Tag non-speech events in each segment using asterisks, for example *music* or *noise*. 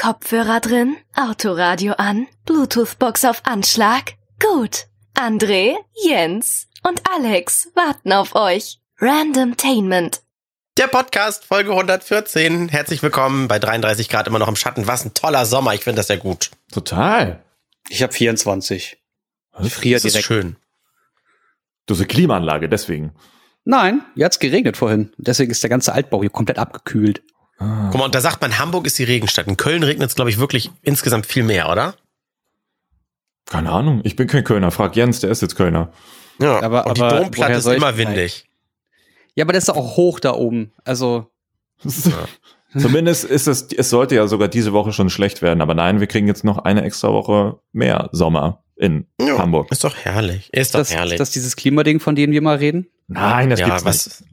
Kopfhörer drin, Autoradio an, Bluetooth-Box auf Anschlag? Gut. André, Jens und Alex warten auf euch. Randomtainment. Der Podcast, Folge 114. Herzlich willkommen bei 33 Grad immer noch im Schatten. Was ein toller Sommer. Ich finde das ja gut. Total. Ich habe 24. Ich friere Das ist direkt. schön. Du hast eine Klimaanlage, deswegen. Nein, hier hat's geregnet vorhin. Deswegen ist der ganze Altbau hier komplett abgekühlt. Guck mal, und da sagt man, Hamburg ist die Regenstadt. In Köln regnet es, glaube ich, wirklich insgesamt viel mehr, oder? Keine Ahnung. Ich bin kein Kölner. Frag Jens, der ist jetzt Kölner. Ja, Aber- und die aber Domplatte ist immer windig. Ja, aber das ist auch hoch da oben. Also, Zumindest ist es, es sollte ja sogar diese Woche schon schlecht werden. Aber nein, wir kriegen jetzt noch eine extra Woche mehr Sommer in Ja, Hamburg. Ist doch herrlich. Ist doch das, herrlich. das dieses Klimading, von dem wir mal reden? Nein, das ja, gibt's nicht.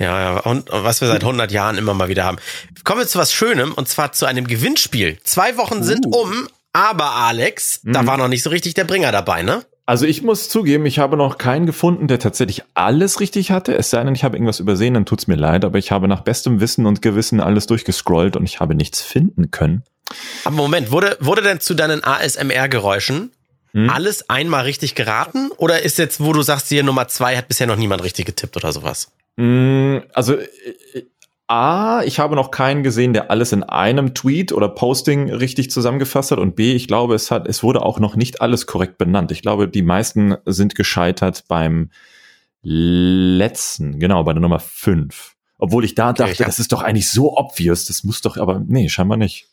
Ja, ja, und und was wir seit 100 Jahren immer mal wieder haben. Kommen wir zu was Schönem und zwar zu einem Gewinnspiel. Zwei Wochen sind Uh. um, aber Alex, da Mhm. war noch nicht so richtig der Bringer dabei, ne? Also ich muss zugeben, ich habe noch keinen gefunden, der tatsächlich alles richtig hatte. Es sei denn, ich habe irgendwas übersehen, dann tut's mir leid. Aber ich habe nach bestem Wissen und Gewissen alles durchgescrollt und ich habe nichts finden können. Aber Moment, wurde, wurde denn zu deinen ASMR-Geräuschen Hm? alles einmal richtig geraten? Oder ist jetzt, wo du sagst, hier Nummer zwei hat bisher noch niemand richtig getippt oder sowas? Mm, Also äh, äh, A, ich habe noch keinen gesehen, der alles in einem Tweet oder Posting richtig zusammengefasst hat. Und B, ich glaube, es hat, es wurde auch noch nicht alles korrekt benannt. Ich glaube, die meisten sind gescheitert beim letzten, genau, bei der Nummer 5. Obwohl ich da Okay, dachte, ich das ist doch eigentlich so obvious, das muss doch, aber nee, scheinbar nicht.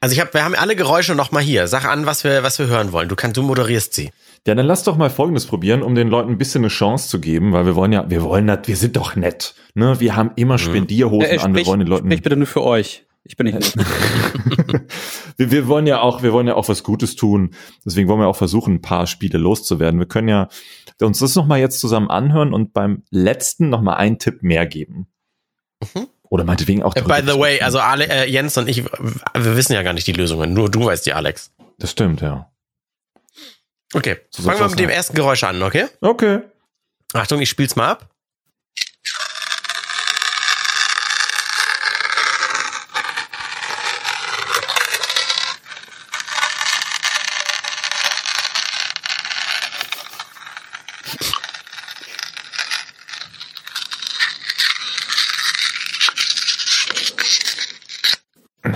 Also ich hab, wir haben alle Geräusche noch mal hier. Sag an, was wir, was wir hören wollen. Du kannst, du moderierst sie. Ja, dann lass doch mal Folgendes probieren, um den Leuten ein bisschen eine Chance zu geben, weil wir wollen ja, wir wollen das, wir sind doch nett. Ne? Wir haben immer Spendierhosen Äh, an, wir wollen den Leuten. sprich bitte nur für euch. Ich bin nicht. *laughs* wir, wir wollen ja auch, wir wollen ja auch was Gutes tun. Deswegen wollen wir auch versuchen, ein paar Spiele loszuwerden. Wir können ja uns das nochmal jetzt zusammen anhören und beim letzten nochmal einen Tipp mehr geben. Mhm. Oder meinetwegen auch. Äh, By the way, also Ale, äh, Jens und ich, wir wissen ja gar nicht die Lösungen. Nur du weißt die, Alex. Das stimmt, ja. Okay, So fangen wir mit dem ersten Geräusch an, okay? Okay. Achtung, ich spiel's mal ab.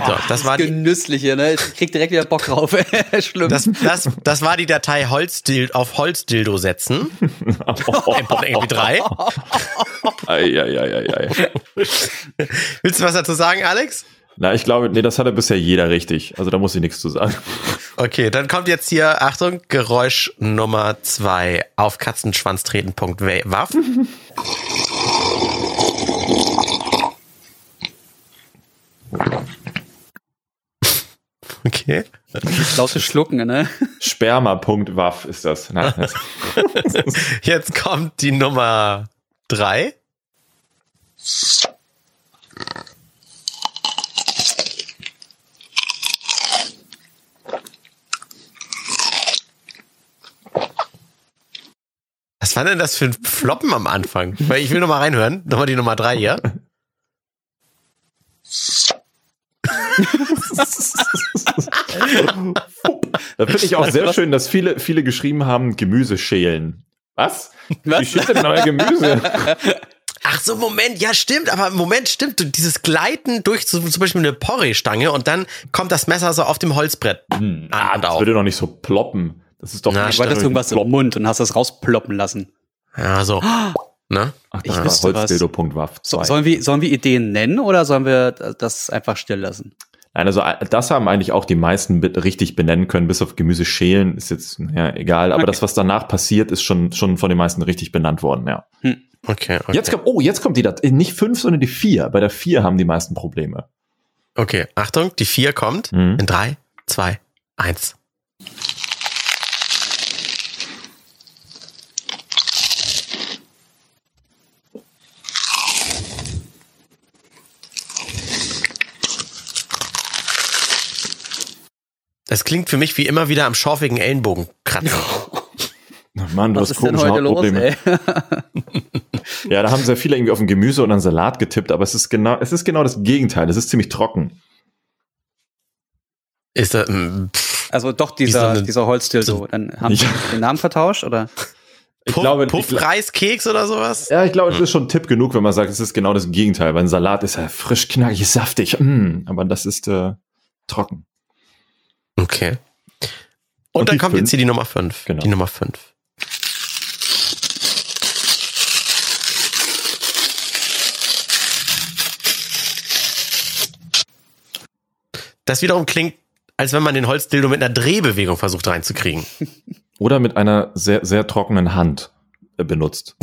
So, das war die, genüssliche, ne? Ich krieg direkt wieder Bock drauf. *laughs* Schlimm. das, das, das war die Datei Holzdil auf Holzdildo setzen. *laughs* MP3. Ei, ei, ei, ei, ei. Willst du was dazu sagen, Alex? Na, ich glaube, nee, das hatte bisher jeder richtig. Also da muss ich nichts zu sagen. Okay, dann kommt jetzt hier, Achtung, Geräusch Nummer zwei auf Katzenschwanz treten. Waff. *laughs* Okay. laute Schlucken, ne? Sperma.waff ist das. Nein, das *laughs* Jetzt kommt die Nummer drei. Was war denn das für ein Floppen am Anfang? Weil ich will noch mal reinhören. Nochmal die Nummer drei hier. Da finde ich auch sehr schön, dass viele, viele geschrieben haben, Gemüse schälen. Was? Wie schält denn euer Gemüse? Ach so, Moment, ja stimmt, aber Moment, stimmt, dieses Gleiten durch so, zum Beispiel eine Porree-Stange und dann kommt das Messer so auf dem Holzbrett an und Das auf. würde doch nicht so ploppen. Das ist doch Na, nicht Du hattest irgendwas im Mund und hast das rausploppen lassen. Ja, so. *gasps* Ne? Ach, Ich das wüsste. Holzdildo.waff So, 2. sollen, wir, sollen wir Ideen nennen oder sollen wir das einfach still lassen? Nein, also äh, das haben eigentlich auch die meisten richtig benennen können, bis auf Gemüse schälen, ist jetzt ja, egal. Aber Okay. das, was danach passiert, ist schon, schon von den meisten richtig benannt worden, ja. Okay, okay. Jetzt kommt, oh, jetzt kommt die, Dat- äh, nicht fünf, sondern die vier. Bei der vier haben die meisten Probleme. Okay, Achtung, die vier kommt. Mhm. In drei, zwei, eins. Das klingt für mich wie immer wieder am schorfigen Ellenbogen kratzen. *laughs* Mann, du Was hast komische los, Hautprobleme. *laughs* Ja, da haben sehr viele irgendwie auf ein Gemüse oder einen Salat getippt, aber es ist genau, es ist genau das Gegenteil. Es ist ziemlich trocken. Ist das, mm, pff, Also doch so dieser, eine- dieser Holzdildo. Dann haben sie Ja. den Namen vertauscht, oder? *laughs* Ich Puff, glaube, ich, Puffreiskeks oder sowas? ja, ich glaube, es ist schon ein Tipp genug, wenn man sagt, es ist genau das Gegenteil. Weil ein Salat ist ja frisch, knackig, saftig. Mm, aber das ist äh, trocken. Okay. Und, Und dann kommt fünf? jetzt hier die Nummer 5. Genau. Die Nummer 5. Das wiederum klingt, als wenn man den Holzdildo mit einer Drehbewegung versucht reinzukriegen. *laughs* Oder mit einer sehr, sehr trockenen Hand äh, benutzt.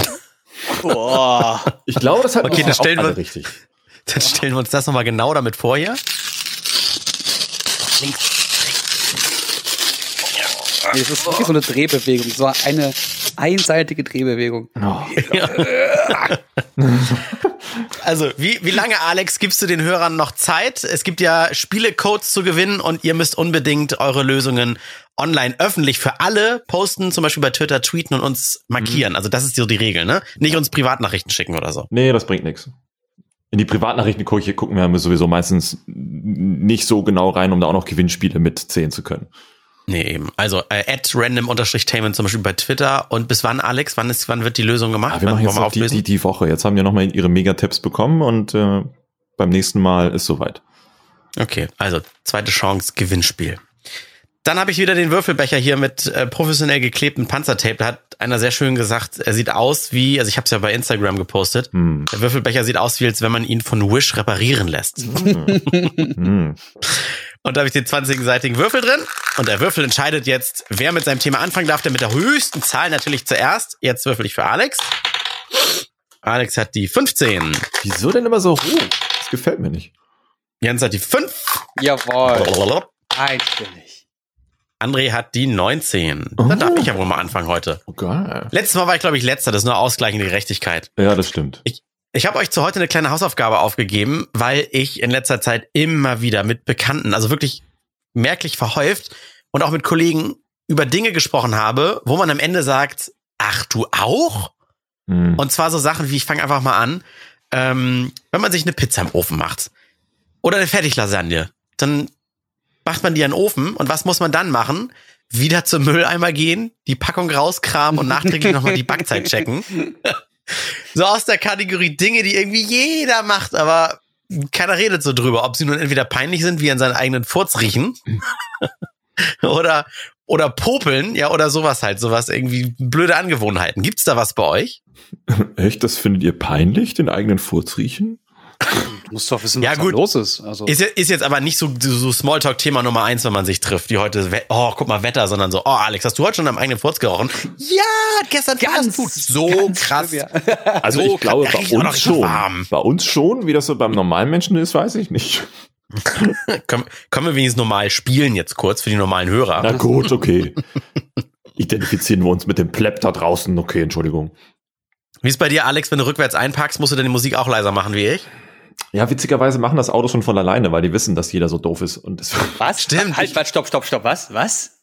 Boah. Ich glaube, das hat Okay, dann stellen wir- richtig. *laughs* Dann stellen wir uns das nochmal genau damit vor hier. Links. Nee, das ist wirklich so eine Drehbewegung. So eine einseitige Drehbewegung. Oh. *laughs* Also, wie, wie lange, Alex, gibst du den Hörern noch Zeit? Es gibt ja Spielecodes zu gewinnen und ihr müsst unbedingt eure Lösungen online öffentlich für alle posten, zum Beispiel bei Twitter tweeten und uns markieren. Also, das ist so die Regel, ne? Nicht uns Privatnachrichten schicken oder so. Nee, das bringt nichts. In die Privatnachrichten gucke ich- gucken wir sowieso meistens nicht so genau rein, um da auch noch Gewinnspiele mitzählen zu können. Nee, eben. Also, äh, at random-tainment zum Beispiel bei Twitter. Und bis wann, Alex? Wann ist, wann wird die Lösung gemacht? Ah, wir machen Wann jetzt wollen noch die, die, die Woche. Jetzt haben wir nochmal ihre Megatipps bekommen und äh, beim nächsten Mal ist soweit. Okay, also zweite Chance, Gewinnspiel. Dann habe ich wieder den Würfelbecher hier mit äh, professionell geklebtem Panzertape. Da hat einer sehr schön gesagt, er sieht aus wie, also ich habe es ja bei Instagram gepostet, Hm. der Würfelbecher sieht aus wie, als wenn man ihn von Wish reparieren lässt. *laughs* Hm. *laughs* Und da habe ich den 20-seitigen Würfel drin und der Würfel entscheidet jetzt, wer mit seinem Thema anfangen darf, der mit der höchsten Zahl natürlich zuerst. Jetzt würfel ich für Alex. Alex hat die 15. Wieso denn immer so hoch? Das gefällt mir nicht. Jens hat die 5. Jawohl. Einstimmig. André hat die 19. Dann darf ich ja wohl mal anfangen heute. Oh, geil. Letztes Mal war ich, glaube ich, letzter. Das ist nur ausgleichende Gerechtigkeit. Ja, das stimmt. Ich habe euch zu heute eine kleine Hausaufgabe aufgegeben, weil ich in letzter Zeit immer wieder mit Bekannten, also wirklich merklich verhäuft und auch mit Kollegen über Dinge gesprochen habe, wo man am Ende sagt, ach du auch? Hm. Und zwar so Sachen wie, ich fange einfach mal an, ähm, wenn man sich eine Pizza im Ofen macht oder eine Fertiglasagne, dann macht man die in den Ofen und was muss man dann machen? Wieder zum Mülleimer gehen, die Packung rauskramen und nachträglich nochmal die Backzeit checken. *laughs* So aus der Kategorie Dinge, die irgendwie jeder macht, aber keiner redet so drüber, ob sie nun entweder peinlich sind, wie an seinen eigenen Furz riechen *laughs* oder oder popeln, ja, oder sowas halt, sowas irgendwie blöde Angewohnheiten. Gibt's da was bei euch? Echt, das findet ihr peinlich, den eigenen Furz riechen? *laughs* Du musst doch wissen, Ja, was gut. los ist. Also, Ist, jetzt- ist jetzt aber nicht so, so Smalltalk-Thema Nummer eins, wenn man sich trifft, wie heute, oh, guck mal, Wetter, sondern so, oh, Alex, hast du heute schon am eigenen Furz gerochen? Ja, gestern Ganz. So ganz krass. schlimm, Also *laughs* So ich glaube, bei uns schon. warm. Bei uns schon, wie das so beim normalen Menschen ist, weiß ich nicht. *laughs* Können, können wir wenigstens normal spielen jetzt kurz für die normalen Hörer? Na gut, okay. Identifizieren wir uns mit dem Plepp da draußen. Okay, Entschuldigung. Wie ist bei dir, Alex, wenn du rückwärts einpackst, musst du deine Musik auch leiser machen wie ich? Ja, witzigerweise machen das Autos schon von alleine, weil die wissen, dass jeder so doof ist. Und das, *laughs* Was? Stimmt. Halt, halt, stopp, stopp, stopp. Was? Was?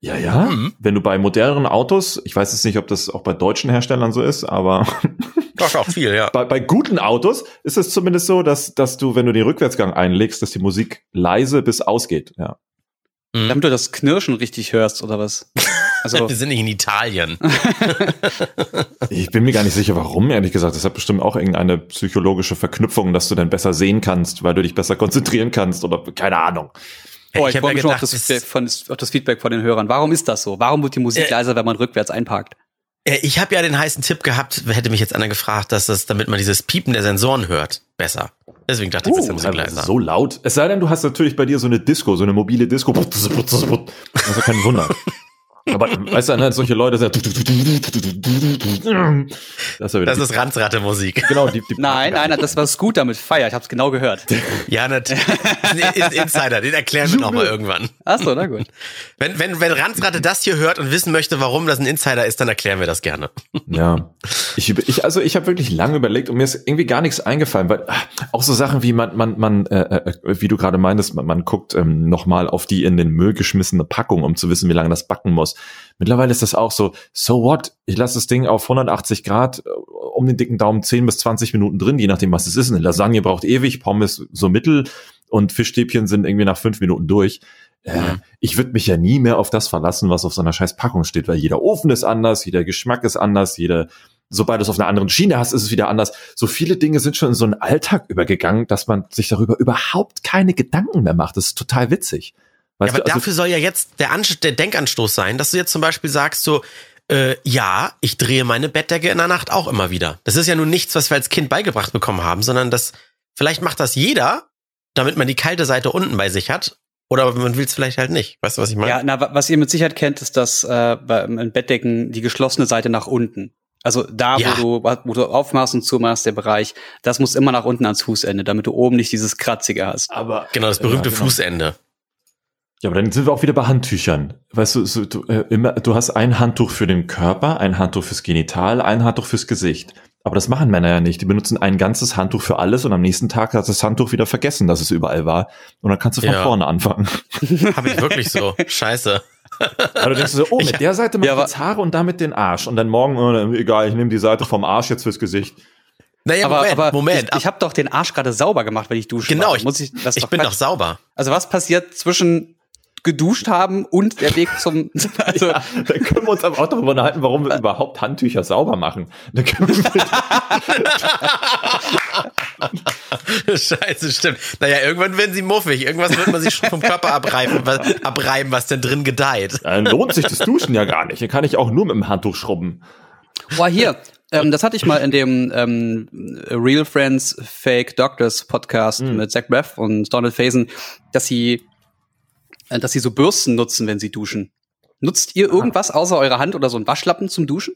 ja, ja. Mhm. Wenn du bei moderneren Autos, ich weiß jetzt nicht, ob das auch bei deutschen Herstellern so ist, aber *laughs* Doch, auch viel, ja. bei, bei guten Autos ist es zumindest so, dass, dass du, wenn du den Rückwärtsgang einlegst, dass die Musik leise bis ausgeht. Ja. Mhm. Damit du das Knirschen richtig hörst, oder was? *laughs* Also, Wir sind nicht in Italien. *laughs* Ich bin mir gar nicht sicher, warum, ehrlich gesagt. Das hat bestimmt auch irgendeine psychologische Verknüpfung, dass du dann besser sehen kannst, weil du dich besser konzentrieren kannst oder keine Ahnung. oh, ich ich hab freue ja mich schon auf das, Feedback von, auf das Feedback von den Hörern. Warum ist das so? Warum wird die Musik Äh, leiser, wenn man rückwärts einparkt? Äh, Ich habe ja den heißen Tipp gehabt, hätte mich jetzt einer gefragt, dass das, damit man dieses Piepen der Sensoren hört, besser. Deswegen dachte ich, das ist die Musik aber leiser. so laut. Es sei denn, du hast natürlich bei dir so eine Disco, so eine mobile Disco. Das ist ja kein Wunder. *laughs* Aber weißt du, ne, solche Leute sind. Das ist, ja Das ist Ranzratte-Musik. genau die, die Nein, nein, das war Scooter mit Feier. Ich hab's genau gehört. Ja, natürlich. ist ein Insider, den erklären wir nochmal irgendwann. Ach so, na gut. Wenn, wenn, wenn Ranzratte das hier hört und wissen möchte, warum das ein Insider ist, dann erklären wir das gerne. Ja, ich, ich also ich habe wirklich lange überlegt und mir ist irgendwie gar nichts eingefallen, weil ah, auch so Sachen wie man man man äh, äh, wie du gerade meintest, man, man guckt ähm, noch mal auf die in den Müll geschmissene Packung, um zu wissen, wie lange das backen muss. Mittlerweile ist das auch so, so what? Ich lasse das Ding auf 180 Grad äh, um den dicken Daumen 10 bis 20 Minuten drin, je nachdem was es ist. Eine Lasagne braucht ewig, Pommes so mittel und Fischstäbchen sind irgendwie nach fünf Minuten durch. Äh, Mhm. Ich würde mich ja nie mehr auf das verlassen, was auf so einer scheiß Packung steht, weil jeder Ofen ist anders, jeder Geschmack ist anders, jede, sobald du es auf einer anderen Schiene hast, ist es wieder anders. So viele Dinge sind schon in so einen Alltag übergegangen, dass man sich darüber überhaupt keine Gedanken mehr macht. Das ist total witzig. Ja, Weißt aber du, also, dafür soll ja jetzt der, Anst der Denkanstoß sein, dass du jetzt zum Beispiel sagst so, äh, ja, ich drehe meine Bettdecke in der Nacht auch immer wieder. Das ist ja nun nichts, was wir als Kind beigebracht bekommen haben, sondern das, vielleicht macht das jeder, damit man die kalte Seite unten bei sich hat. Oder man will es vielleicht halt nicht. Weißt du, was ich meine? Ja, na, wa- was ihr mit Sicherheit kennt, ist das äh, bei- in Bettdecken die geschlossene Seite nach unten. Also da, Ja. wo, du, wo du aufmachst und zumachst, der Bereich, das muss immer nach unten ans Fußende, damit du oben nicht dieses Kratzige hast. aber Genau, das berühmte Ja, genau. Fußende. Ja, aber dann sind wir auch wieder bei Handtüchern. Weißt du, so, du, äh, immer, du hast ein Handtuch für den Körper, ein Handtuch fürs Genital, ein Handtuch fürs Gesicht. Aber das machen Männer ja nicht. Die benutzen ein ganzes Handtuch für alles und am nächsten Tag hat das Handtuch wieder vergessen, dass es überall war. Und dann kannst du von Ja. vorne anfangen. *laughs* Habe ich wirklich so. Scheiße. Aber du denkst so, oh, *laughs* mit der Seite mach Ja, ich jetzt Haare und damit den Arsch. Und dann morgen, oh, egal, ich nehme die Seite vom Arsch jetzt fürs Gesicht. Naja, aber Moment, aber Moment. ich, ich habe doch den Arsch gerade sauber gemacht, wenn ich dusche. genau, war. ich, Muss ich, das ich doch bin doch sauber. Also was passiert zwischen geduscht haben und der Weg zum *laughs* also Ja, dann können wir uns aber auch darüber unterhalten, warum wir überhaupt Handtücher sauber machen. *laughs* Scheiße, stimmt. Naja, irgendwann werden sie muffig. Irgendwas wird man sich schon vom Körper abreiben, was, abreiben, was denn drin gedeiht. dann lohnt sich das Duschen ja gar nicht. Dann kann ich auch nur mit dem Handtuch schrubben. Boah, hier, ähm, das hatte ich mal in dem ähm, Real Friends Fake Doctors Podcast Mhm. mit Zach Braff und Donald Faison, dass sie, dass sie so Bürsten nutzen, wenn sie duschen. Nutzt ihr irgendwas außer eure Hand oder so ein Waschlappen zum Duschen?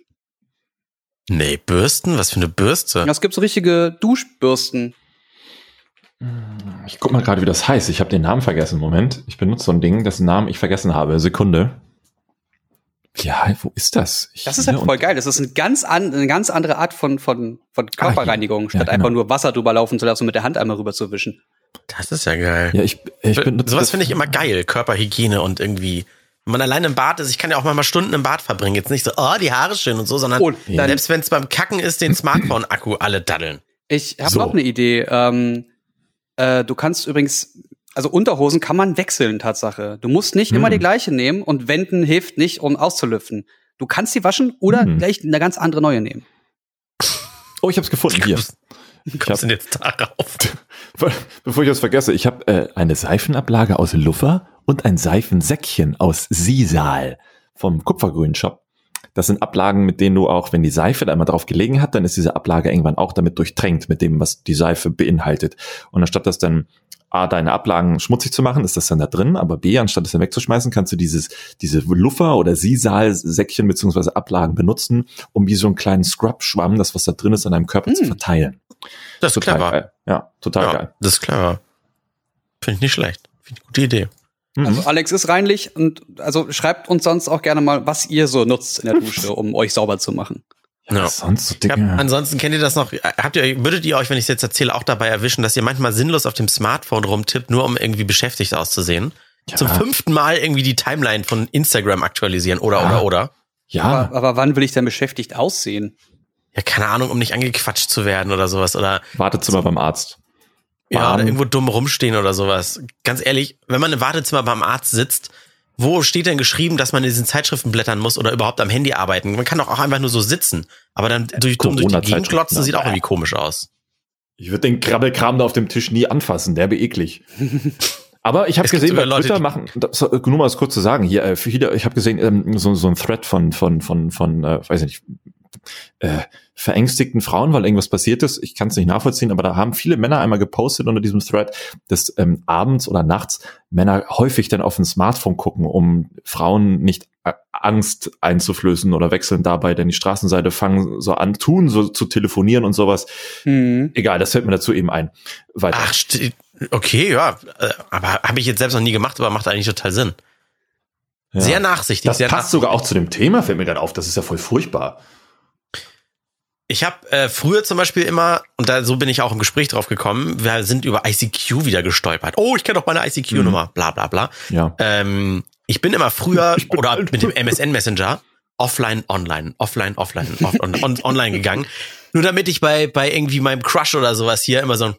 Nee, Bürsten? Was für eine Bürste? Ja, es gibt so richtige Duschbürsten. Ich guck mal gerade, wie das heißt. Ich habe den Namen vergessen. Moment. Ich benutze so ein Ding, dessen Namen ich vergessen habe. Sekunde. Ja, wo ist das? Ich Das ist halt voll geil. Das ist ein ganz an, eine ganz andere Art von, von, von Körperreinigung, Ja, statt genau. einfach nur Wasser drüber laufen zu lassen und mit der Hand einmal rüber zu wischen. Das ist ja geil. Ja, ich, ich benutze Sowas das- finde ich immer geil. Körperhygiene und irgendwie. Wenn man allein im Bad ist, ich kann ja auch mal Stunden im Bad verbringen. Jetzt nicht so, oh, die Haare schön und so, sondern Und dann- selbst wenn es beim Kacken ist, den Smartphone-Akku alle daddeln. Ich habe So. noch eine Idee. Ähm, äh, du kannst übrigens, also Unterhosen kann man wechseln, Tatsache. Du musst nicht immer Hm. die gleiche nehmen und Wenden hilft nicht, um auszulüften. Du kannst die waschen oder Hm. gleich eine ganz andere neue nehmen. Oh, ich habe es gefunden. Hier. Wie kommst du denn jetzt darauf? *laughs* Bevor ich das vergesse, ich habe äh, eine Seifenablage aus Luffer und ein Seifensäckchen aus Sisal vom Kupfergrün Shop. Das sind Ablagen, mit denen du auch, wenn die Seife da einmal drauf gelegen hat, dann ist diese Ablage irgendwann auch damit durchtränkt mit dem, was die Seife beinhaltet. Und anstatt das dann A, deine Ablagen schmutzig zu machen, ist das dann da drin, aber B, anstatt es dann wegzuschmeißen, kannst du dieses, diese Luffer oder Sisal-Säckchen beziehungsweise Ablagen benutzen, um wie so einen kleinen Scrub-Schwamm, das was da drin ist, an deinem Körper zu Hm. verteilen. Das ist Total clever. geil. Ja, total Ja, geil. das ist clever. Finde ich nicht schlecht. Finde ich eine gute Idee. Mhm. Also Alex ist reinlich und also schreibt uns sonst auch gerne mal, was ihr so nutzt in der Dusche, um euch sauber zu machen. Ja. Sonst so Dinge. ansonsten kennt ihr das noch, habt ihr, würdet ihr euch, wenn ich es jetzt erzähle, auch dabei erwischen, dass ihr manchmal sinnlos auf dem Smartphone rumtippt, nur um irgendwie beschäftigt auszusehen? Ja. Zum fünften Mal irgendwie die Timeline von Instagram aktualisieren oder, Ja. oder, oder? ja, Aber, aber wann will ich denn beschäftigt aussehen? Ja, keine Ahnung, um nicht angequatscht zu werden oder sowas oder, Wartezimmer beim Arzt. Ja, oder irgendwo dumm rumstehen oder sowas. Ganz ehrlich, wenn man im Wartezimmer beim Arzt sitzt, wo steht denn geschrieben, dass man in diesen Zeitschriften blättern muss oder überhaupt am Handy arbeiten? Man kann doch auch einfach nur so sitzen. Aber dann durch, dumm durch die Gegend glotzen, sieht auch irgendwie komisch aus. Ich würde den Krabbelkram da auf dem Tisch nie anfassen, der wäre eklig. *laughs* Aber ich habe gesehen, bei Leute, Twitter machen, das, nur mal kurz zu sagen, hier, äh, ich habe gesehen, ähm, so, so ein Thread von, von, von, von, äh, weiß ich nicht, äh, verängstigten Frauen, weil irgendwas passiert ist. Ich kann es nicht nachvollziehen, aber da haben viele Männer einmal gepostet unter diesem Thread, dass ähm, abends oder nachts Männer häufig dann auf ein Smartphone gucken, um Frauen nicht äh, Angst einzuflößen oder wechseln dabei, denn die Straßenseite fangen so an, tun, so zu telefonieren und sowas. Hm. Egal, das fällt mir dazu eben ein. Weiter. Ach, okay, ja. äh, Aber habe ich jetzt selbst noch nie gemacht, aber macht eigentlich total Sinn. Ja. Sehr nachsichtig. das sehr passt sogar auch zu dem Thema, fällt mir gerade auf. Das ist ja voll furchtbar. Ich habe äh, früher zum Beispiel immer, und da so bin ich auch im Gespräch drauf gekommen, wir sind über ICQ wieder gestolpert. Oh, ich kenne doch meine ICQ-Nummer, bla bla bla. Ja. Ähm, ich bin immer früher *laughs* bin oder alt. mit dem MSN Messenger offline, online, offline, offline, off, on, on, online gegangen. Nur damit ich bei, bei irgendwie meinem Crush oder sowas hier immer so ein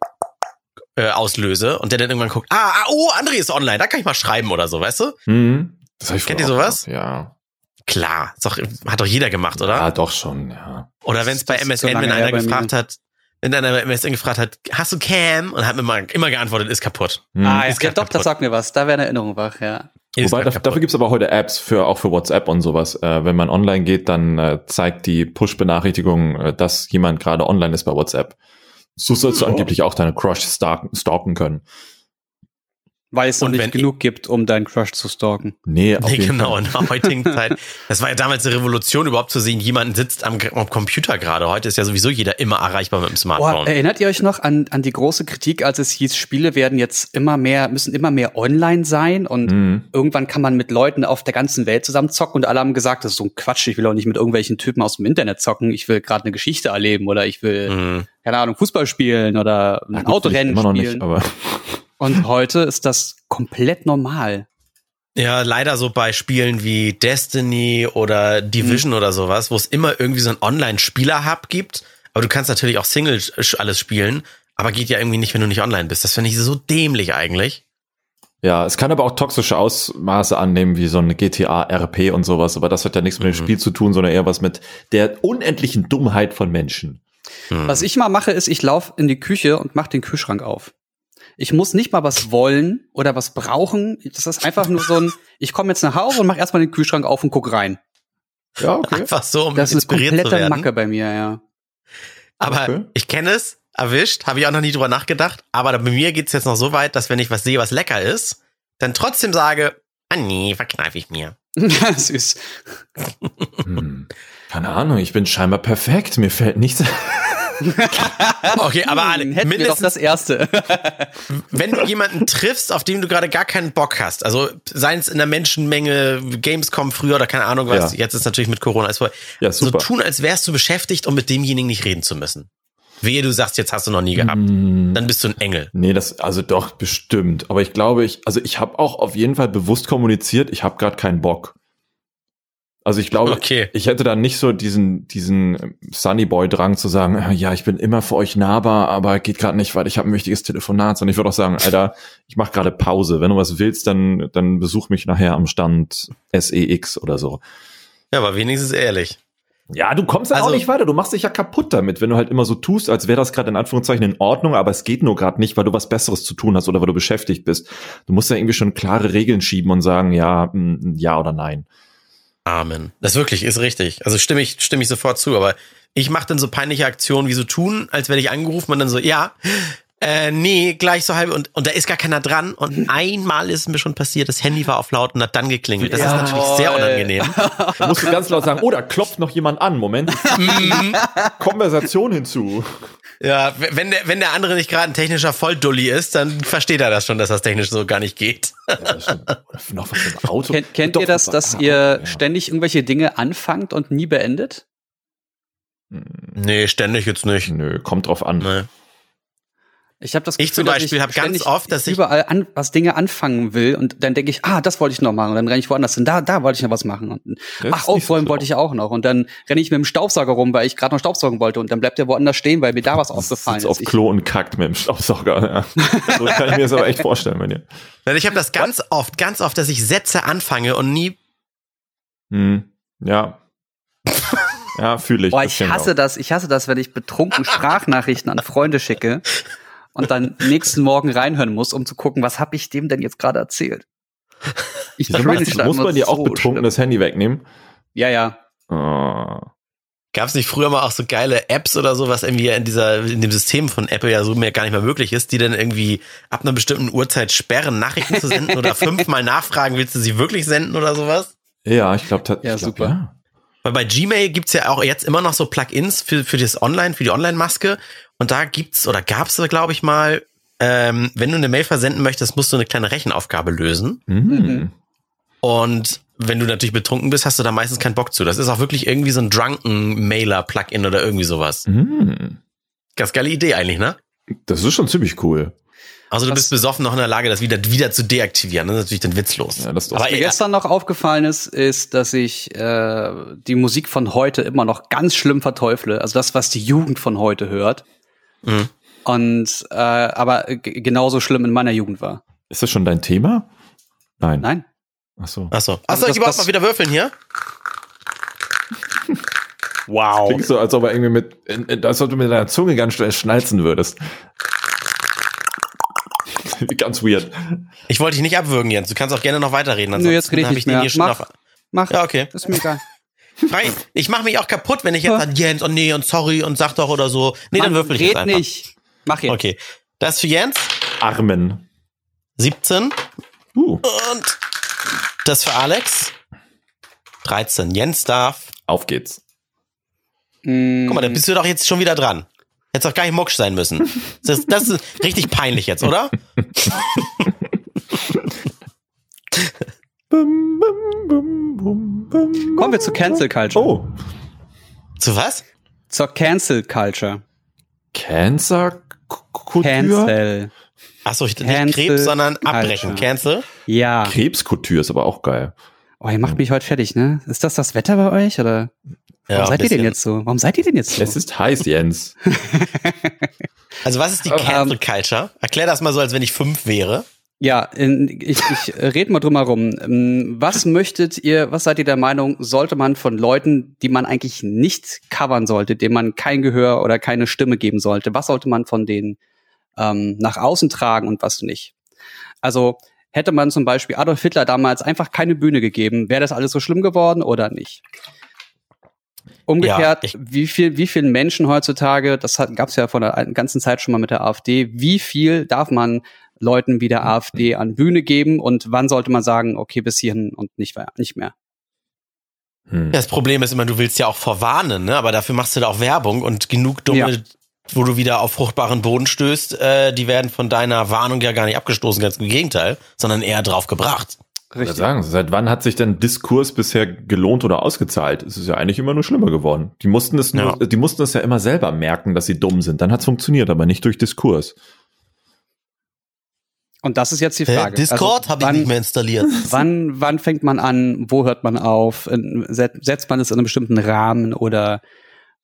äh, auslöse und der dann irgendwann guckt, ah, ah, oh, André ist online, da kann ich mal schreiben oder so, weißt du? Mhm. Das hab ich Kennt ihr auch sowas? gemacht, Ja. Klar, ist doch, hat doch jeder gemacht, oder? Ja, doch schon, ja. Oder wenn es bei so MSN, lange wenn einer mir. gefragt hat, wenn einer bei MSN gefragt hat, hast du Cam? Und hat mir mal immer geantwortet, ist kaputt. Mhm. Ah, ist ja, doch, kaputt. das sagt mir was. Da wäre eine Erinnerung wach, ja. Ist Wobei, dafür, dafür gibt's aber heute Apps für auch für WhatsApp und sowas. Äh, wenn man online geht, dann äh, zeigt die Push-Benachrichtigung, äh, dass jemand gerade online ist bei WhatsApp. So sollst du Oh. angeblich auch deine Crush stalken, stalken können. Weil es noch Und nicht wenn genug gibt, um deinen Crush zu stalken. Nee, auf Nee, jeden genau, Fall. in der heutigen Zeit. Das war ja damals eine Revolution, überhaupt zu sehen, jemand sitzt am, am Computer gerade. Heute ist ja sowieso jeder immer erreichbar mit dem Oh, Smartphone. erinnert ihr euch noch an, an die große Kritik, als es hieß, Spiele werden jetzt immer mehr, müssen immer mehr online sein und Mhm. irgendwann kann man mit Leuten auf der ganzen Welt zusammen zocken und alle haben gesagt, das ist so ein Quatsch, ich will auch nicht mit irgendwelchen Typen aus dem Internet zocken, ich will gerade eine Geschichte erleben oder ich will, Mhm. keine Ahnung, Fußball spielen oder ein gut, Autorennen immer noch spielen. nicht, aber *laughs* und heute ist das komplett normal. Ja, leider so bei Spielen wie Destiny oder Division oder sowas, wo es immer irgendwie so einen Online-Spieler-Hub gibt. Aber du kannst natürlich auch Single alles spielen, aber geht ja irgendwie nicht, wenn du nicht online bist. Das finde ich so dämlich eigentlich. ja, es kann aber auch toxische Ausmaße annehmen, wie so eine GTA RP und sowas, aber das hat ja nichts mit dem Mhm. Spiel zu tun, sondern eher was mit der unendlichen Dummheit von Menschen. Hm. Was ich mal mache, ist, ich laufe in die Küche und mache den Kühlschrank auf. Ich muss nicht mal was wollen oder was brauchen. Das ist einfach nur so ein, *laughs* ich komme jetzt nach Hause und mache erstmal den Kühlschrank auf und guck rein. Ja, okay. Einfach so, um Das ist inspiriert zu komplette werden. Macke bei mir, ja. Aber Okay. ich kenne es, erwischt, habe ich auch noch nie drüber nachgedacht. Aber bei mir geht's jetzt noch so weit, dass wenn ich was sehe, was lecker ist, dann trotzdem sage, ah nee, verkneife ich mir. *laughs* das ist, Hm. *laughs* Keine Ahnung, ich bin scheinbar perfekt. Mir fällt nichts. *laughs* Okay, aber alle, Hm, hätten wir doch mindestens, das erste. *laughs* wenn du jemanden triffst, auf den du gerade gar keinen Bock hast, also seien es in der Menschenmenge, Gamescom früher oder keine Ahnung was, Ja. jetzt ist natürlich mit Corona alles voll. Ja, So super. tun, als wärst du beschäftigt, um mit demjenigen nicht reden zu müssen. Wehe, du sagst, jetzt hast du noch nie gehabt. Hm. Dann bist du ein Engel. Nee, das also doch bestimmt. Aber ich glaube, ich also ich habe auch auf jeden Fall bewusst kommuniziert. Ich habe gerade keinen Bock. Also ich glaube, Okay. ich hätte dann nicht so diesen diesen Sunny Boy Drang zu sagen, äh, ja, ich bin immer für euch nahbar, aber geht gerade nicht, weil ich habe ein wichtiges Telefonat. Und ich würde auch sagen, Alter, ich mache gerade Pause. Wenn du was willst, dann dann besuch mich nachher am Stand SEX oder so. Ja, aber wenigstens ehrlich. Ja, du kommst ja Also- auch nicht weiter. Du machst dich ja kaputt damit, wenn du halt immer so tust, als wäre das gerade in Anführungszeichen in Ordnung, aber es geht nur gerade nicht, weil du was Besseres zu tun hast oder weil du beschäftigt bist. Du musst ja irgendwie schon klare Regeln schieben und sagen, ja, mm, ja oder nein. Amen. Das wirklich ist richtig. Also stimme ich, stimme ich sofort zu, aber ich mache dann so peinliche Aktionen wie so tun, als werde ich angerufen und dann so, ja, äh, nee, gleich so halb und, und da ist gar keiner dran und einmal ist mir schon passiert, das Handy war auf laut und hat dann geklingelt. Das Ja. ist natürlich sehr unangenehm. Du musst du ganz laut sagen, oh, da klopft noch jemand an. Moment. Konversation hinzu. Ja, wenn der, wenn der andere nicht gerade ein technischer Volldulli ist, dann versteht er das schon, dass das technisch so gar nicht geht. Ja, noch was für ein Auto. Kennt, kennt Doch, ihr das, dass ah, ihr ja. ständig irgendwelche Dinge anfangt und nie beendet? Nee, ständig jetzt nicht. Nö, kommt drauf an. Nee. Ich habe das Ich zum dass Beispiel hab ganz oft, dass ich- überall an, was Dinge anfangen will und dann denke ich, ah, das wollte ich noch machen. Und dann renne ich woanders hin. Da, da wollte ich noch was machen. Und, ach, ist nicht so aufräumen wollte ich auch noch. Und dann renne ich mit dem Staubsauger rum, weil ich gerade noch Staubsaugen wollte. Und dann bleibt der woanders stehen, weil mir da was aufgefallen Sitzt auf ist. Ich, Klo und kackt mit dem Staubsauger. Ja. So kann ich mir das aber echt vorstellen dir. Weil Ich habe das ganz oft, ganz oft, dass ich Sätze anfange und nie. Hm, ja. Ja, fühle ich. boah, ich hasse auch. das. Ich hasse das, wenn ich betrunken Sprachnachrichten an Freunde schicke und dann nächsten Morgen reinhören muss, um zu gucken, was habe ich dem denn jetzt gerade erzählt. Ich Wieso machst muss man dir auch so betrunken das Handy wegnehmen? Ja, ja. Oh. Gab es nicht früher mal auch so geile Apps oder so, was irgendwie in dieser, in dem System von Apple ja so mehr gar nicht mehr möglich ist, die dann irgendwie ab einer bestimmten Uhrzeit sperren, Nachrichten zu senden oder *laughs* fünfmal nachfragen, willst du sie wirklich senden oder sowas? Ja, ich glaube, Ja, ich glaub, super. Ja. Weil bei Gmail gibt's ja auch jetzt immer noch so Plugins für, für das Online, für die Online-Maske. Und da gibt's oder gab's da, glaube ich, mal, ähm, wenn du eine Mail versenden möchtest, musst du eine kleine Rechenaufgabe lösen. Mhm. Und wenn du natürlich betrunken bist, hast du da meistens keinen Bock zu. Das ist auch wirklich irgendwie so ein Drunken-Mailer-Plugin oder irgendwie sowas. Mhm. Ganz geile Idee eigentlich, ne? Das ist schon ziemlich cool. Also du Was- bist besoffen noch in der Lage, das wieder, wieder zu deaktivieren. Das ist natürlich dann witzlos. Ja, das Aber Was mir gestern noch aufgefallen ist, ist, dass ich äh, die Musik von heute immer noch ganz schlimm verteufle. Also das, was die Jugend von heute hört. Mhm. Und äh, aber genauso schlimm in meiner Jugend war. Ist das schon dein Thema? Nein. Nein. Ach so. Achso. Also Achso, ich das- überhaupt mal wieder würfeln hier? *laughs* Wow. Klingt so, als ob er irgendwie mit, als ob du mit deiner Zunge ganz schnell schnalzen würdest. *laughs* ganz weird. Ich wollte dich nicht abwürgen, Jens. Du kannst auch gerne noch weiterreden. Nö, jetzt rede ich nicht den mehr. hier schon Mach. noch- Mach. Ja, okay. Ist mir egal. Frei. Ich mache mich auch kaputt, wenn ich jetzt sage, Jens, und nee, und sorry, und sag doch oder so. Nee, dann Mann, würfel ich red jetzt einfach. nicht. Mach jetzt. Okay. Das für Jens. Armen. 17. Uh, Und das für Alex. 13. Jens darf. auf geht's. Mm, Guck mal, da bist du doch jetzt schon wieder dran. Hättest doch gar nicht mucksch sein müssen. Das, das ist richtig peinlich jetzt, oder? *laughs* *laughs* Bum, bum, bum, bum, bum. Kommen wir zu Cancel Culture. Oh. Zu was? Zur Cancel Culture. Cancer Kultur? Cancel. Achso, ich nicht Cancel Krebs, sondern abbrechen. Culture. Cancel? Ja. Krebskultur ist aber auch geil. Oh, ihr macht mich heute fertig, ne? Ist das das Wetter bei euch oder? Warum Ja, seid ihr denn jetzt so? Warum seid ihr denn jetzt so? Es ist heiß, Jens. *laughs* Also was ist die Ähm, Cancel Culture? Erklär das mal so, als wenn ich fünf wäre. Ja, ich, ich rede mal drum herum. Ähm, Was möchtet ihr, was seid ihr der Meinung, sollte man von Leuten, die man eigentlich nicht covern sollte, denen man kein Gehör oder keine Stimme geben sollte, was sollte man von denen ähm, nach außen tragen und was nicht? Also hätte man zum Beispiel Adolf Hitler damals einfach keine Bühne gegeben, wäre das alles so schlimm geworden oder nicht? Umgekehrt, Ja, wie viel, wie vielen Menschen heutzutage, das gab es ja vor der ganzen Zeit schon mal mit der AfD, wie viel darf man Leuten wie der AfD an Bühne geben und wann sollte man sagen, okay, bis hierhin und nicht mehr, nicht mehr? Hm. Das Problem ist immer, du willst ja auch vorwarnen, ne? aber dafür machst du da auch Werbung und genug dumme, Ja. wo du wieder auf fruchtbaren Boden stößt, äh, die werden von deiner Warnung ja gar nicht abgestoßen, ganz im Gegenteil, sondern eher drauf gebracht. Ich würde sagen, seit wann hat sich denn Diskurs bisher gelohnt oder ausgezahlt? Es ist ja eigentlich immer nur schlimmer geworden. Die mussten es nur, Ja. die mussten es ja immer selber merken, dass sie dumm sind. Dann hat es funktioniert, aber nicht durch Diskurs. Und das ist jetzt die Frage. Discord Also, habe ich nicht mehr installiert. *laughs* Wann, wann fängt man an? Wo hört man auf? Setzt man es in einem bestimmten Rahmen oder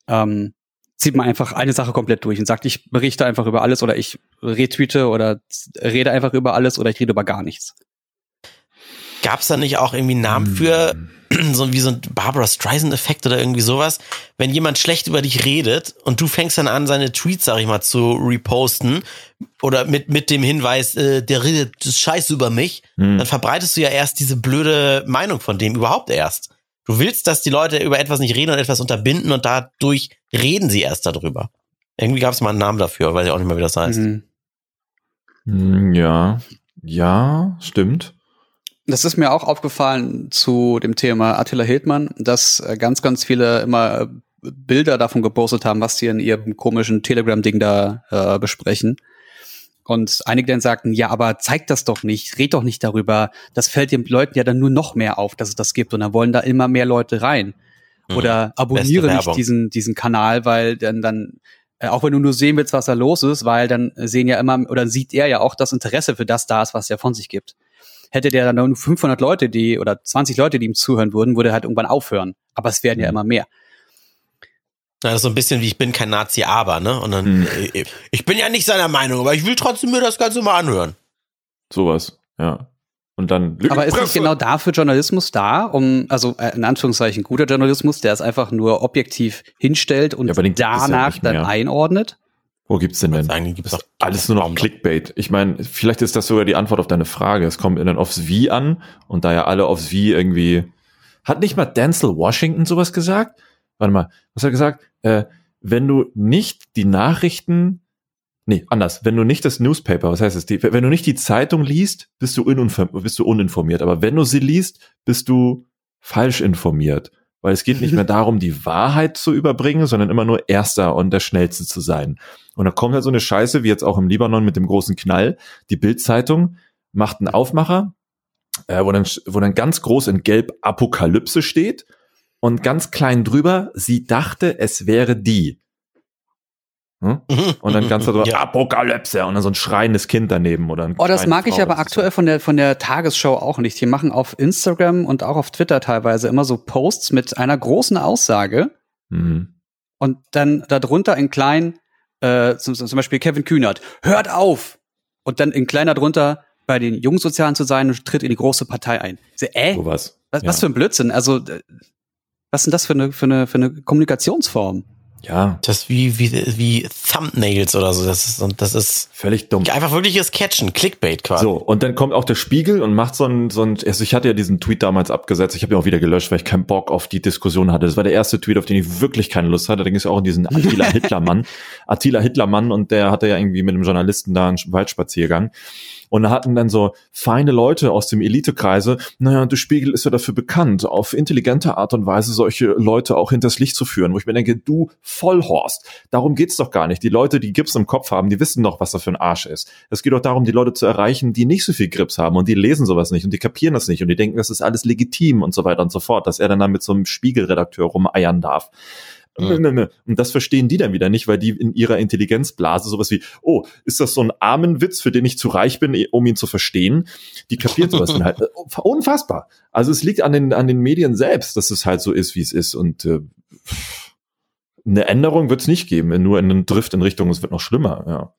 ähm, zieht man einfach eine Sache komplett durch und sagt, ich berichte einfach über alles oder ich retweete oder rede einfach über alles oder ich rede über gar nichts. Gab's da nicht auch irgendwie einen Namen für, *clears throat* so wie so ein Barbara Streisand-Effekt oder irgendwie sowas? Wenn jemand schlecht über dich redet und du fängst dann an, seine Tweets, sag ich mal, zu reposten oder mit, mit dem Hinweis, äh, der redet das Scheiße über mich, Hm. dann verbreitest du ja erst diese blöde Meinung von dem überhaupt erst. Du willst, dass die Leute über etwas nicht reden und etwas unterbinden und dadurch reden sie erst darüber. Irgendwie gab es mal einen Namen dafür, weiß ich auch nicht mehr, wie das heißt. Mhm. Hm, Ja, ja, stimmt. Das ist mir auch aufgefallen zu dem Thema Attila Hildmann, dass äh, ganz, ganz viele immer äh, Bilder davon gepostet haben, was sie in ihrem komischen Telegram-Ding da äh, besprechen. Und einige dann sagten, ja, aber zeig das doch nicht, red doch nicht darüber. Das fällt den Leuten ja dann nur noch mehr auf, dass es das gibt. Und dann wollen da immer mehr Leute rein. Mhm. Oder abonniere nicht diesen, diesen Kanal, weil dann, dann, äh, auch wenn du nur sehen willst, was da los ist, weil dann sehen ja immer, oder sieht er ja auch das Interesse für das da ist, was er von sich gibt. Hätte der dann nur 500 Leute, die, oder 20 Leute, die ihm zuhören würden, würde er halt irgendwann aufhören. Aber es werden ja Mhm. immer mehr. Ja, das ist so ein bisschen wie ich bin kein Nazi, aber, ne? Und dann, Hm. ich bin ja nicht seiner Meinung, aber ich will trotzdem mir das Ganze mal anhören. Sowas, ja. Und dann. Aber ist nicht genau dafür Journalismus da, um, also äh, in Anführungszeichen guter Journalismus, der es einfach nur objektiv hinstellt und Ja, ja danach nicht dann einordnet? Wo gibt's denn denn? Die gibt's doch Alles nur noch Clickbait. Ich meine, vielleicht ist das sogar die Antwort auf deine Frage. Es kommt dann aufs Wie an und da ja alle aufs Wie irgendwie. Hat nicht mal Denzel Washington sowas gesagt? Warte mal, was hat er gesagt? Äh, wenn du nicht die Nachrichten, nee, anders, wenn du nicht das Newspaper, was heißt das, die, wenn du nicht die Zeitung liest, bist du, bist du uninformiert. Aber wenn du sie liest, bist du falsch informiert. Weil es geht nicht mehr *laughs* darum, die Wahrheit zu überbringen, sondern immer nur Erster und der Schnellste zu sein. Und da kommt halt so eine Scheiße, wie jetzt auch im Libanon mit dem großen Knall. Die Bild-Zeitung macht einen Aufmacher, äh, wo, dann, wo dann ganz groß in Gelb Apokalypse steht und ganz klein drüber, sie dachte, es wäre die. Hm? *laughs* Und dann ganz darüber, Ja. Apokalypse und dann so ein schreiendes Kind daneben oder ein Oh, das mag ich Frau. aber Das ist aktuell von der, von der Tagesschau auch nicht. Die machen auf Instagram und auch auf Twitter teilweise immer so Posts mit einer großen Aussage Mhm. und dann darunter in klein, äh, zum, zum Beispiel Kevin Kühnert, hört auf! Und dann in kleiner drunter bei den Jungsozialen zu sein und tritt in die große Partei ein. So, äh, So was. was, ja. was für ein Blödsinn. Also, äh, was ist denn das für eine, für eine, für eine Kommunikationsform? Ja, Das ist wie, wie, wie Thumbnails oder so. Das ist, und das ist völlig dumm. einfach wirkliches Catchen, Clickbait quasi. So, und dann kommt auch der Spiegel und macht so ein, so ein, also ich hatte ja diesen Tweet damals abgesetzt, ich habe ihn auch wieder gelöscht, weil ich keinen Bock auf die Diskussion hatte. Das war der erste Tweet, auf den ich wirklich keine Lust hatte. Da ging es auch um diesen Attila *laughs* Hitlermann. Attila Hitlermann und der hatte ja irgendwie mit einem Journalisten da einen Waldspaziergang. Und da hatten dann so feine Leute aus dem Elitekreise, naja, der Spiegel ist ja dafür bekannt, auf intelligente Art und Weise solche Leute auch hinters Licht zu führen, wo ich mir denke, du Vollhorst, darum geht's doch gar nicht. Die Leute, die Gips im Kopf haben, die wissen doch, was das für ein Arsch ist. Es geht doch darum, die Leute zu erreichen, die nicht so viel Grips haben und die lesen sowas nicht und die kapieren das nicht und die denken, das ist alles legitim und so weiter und so fort, dass er dann, dann mit so einem Spiegelredakteur rumeiern darf. Mhm. Und das verstehen die dann wieder nicht, weil die in ihrer Intelligenzblase sowas wie, oh, ist das so ein Armenwitz, für den ich zu reich bin, um ihn zu verstehen? Die kapieren sowas dann halt. *laughs* Unfassbar. Also es liegt an den, an den Medien selbst, dass es halt so ist, wie es ist. Und äh, eine Änderung wird es nicht geben, nur in einen Drift in Richtung, es wird noch schlimmer, ja.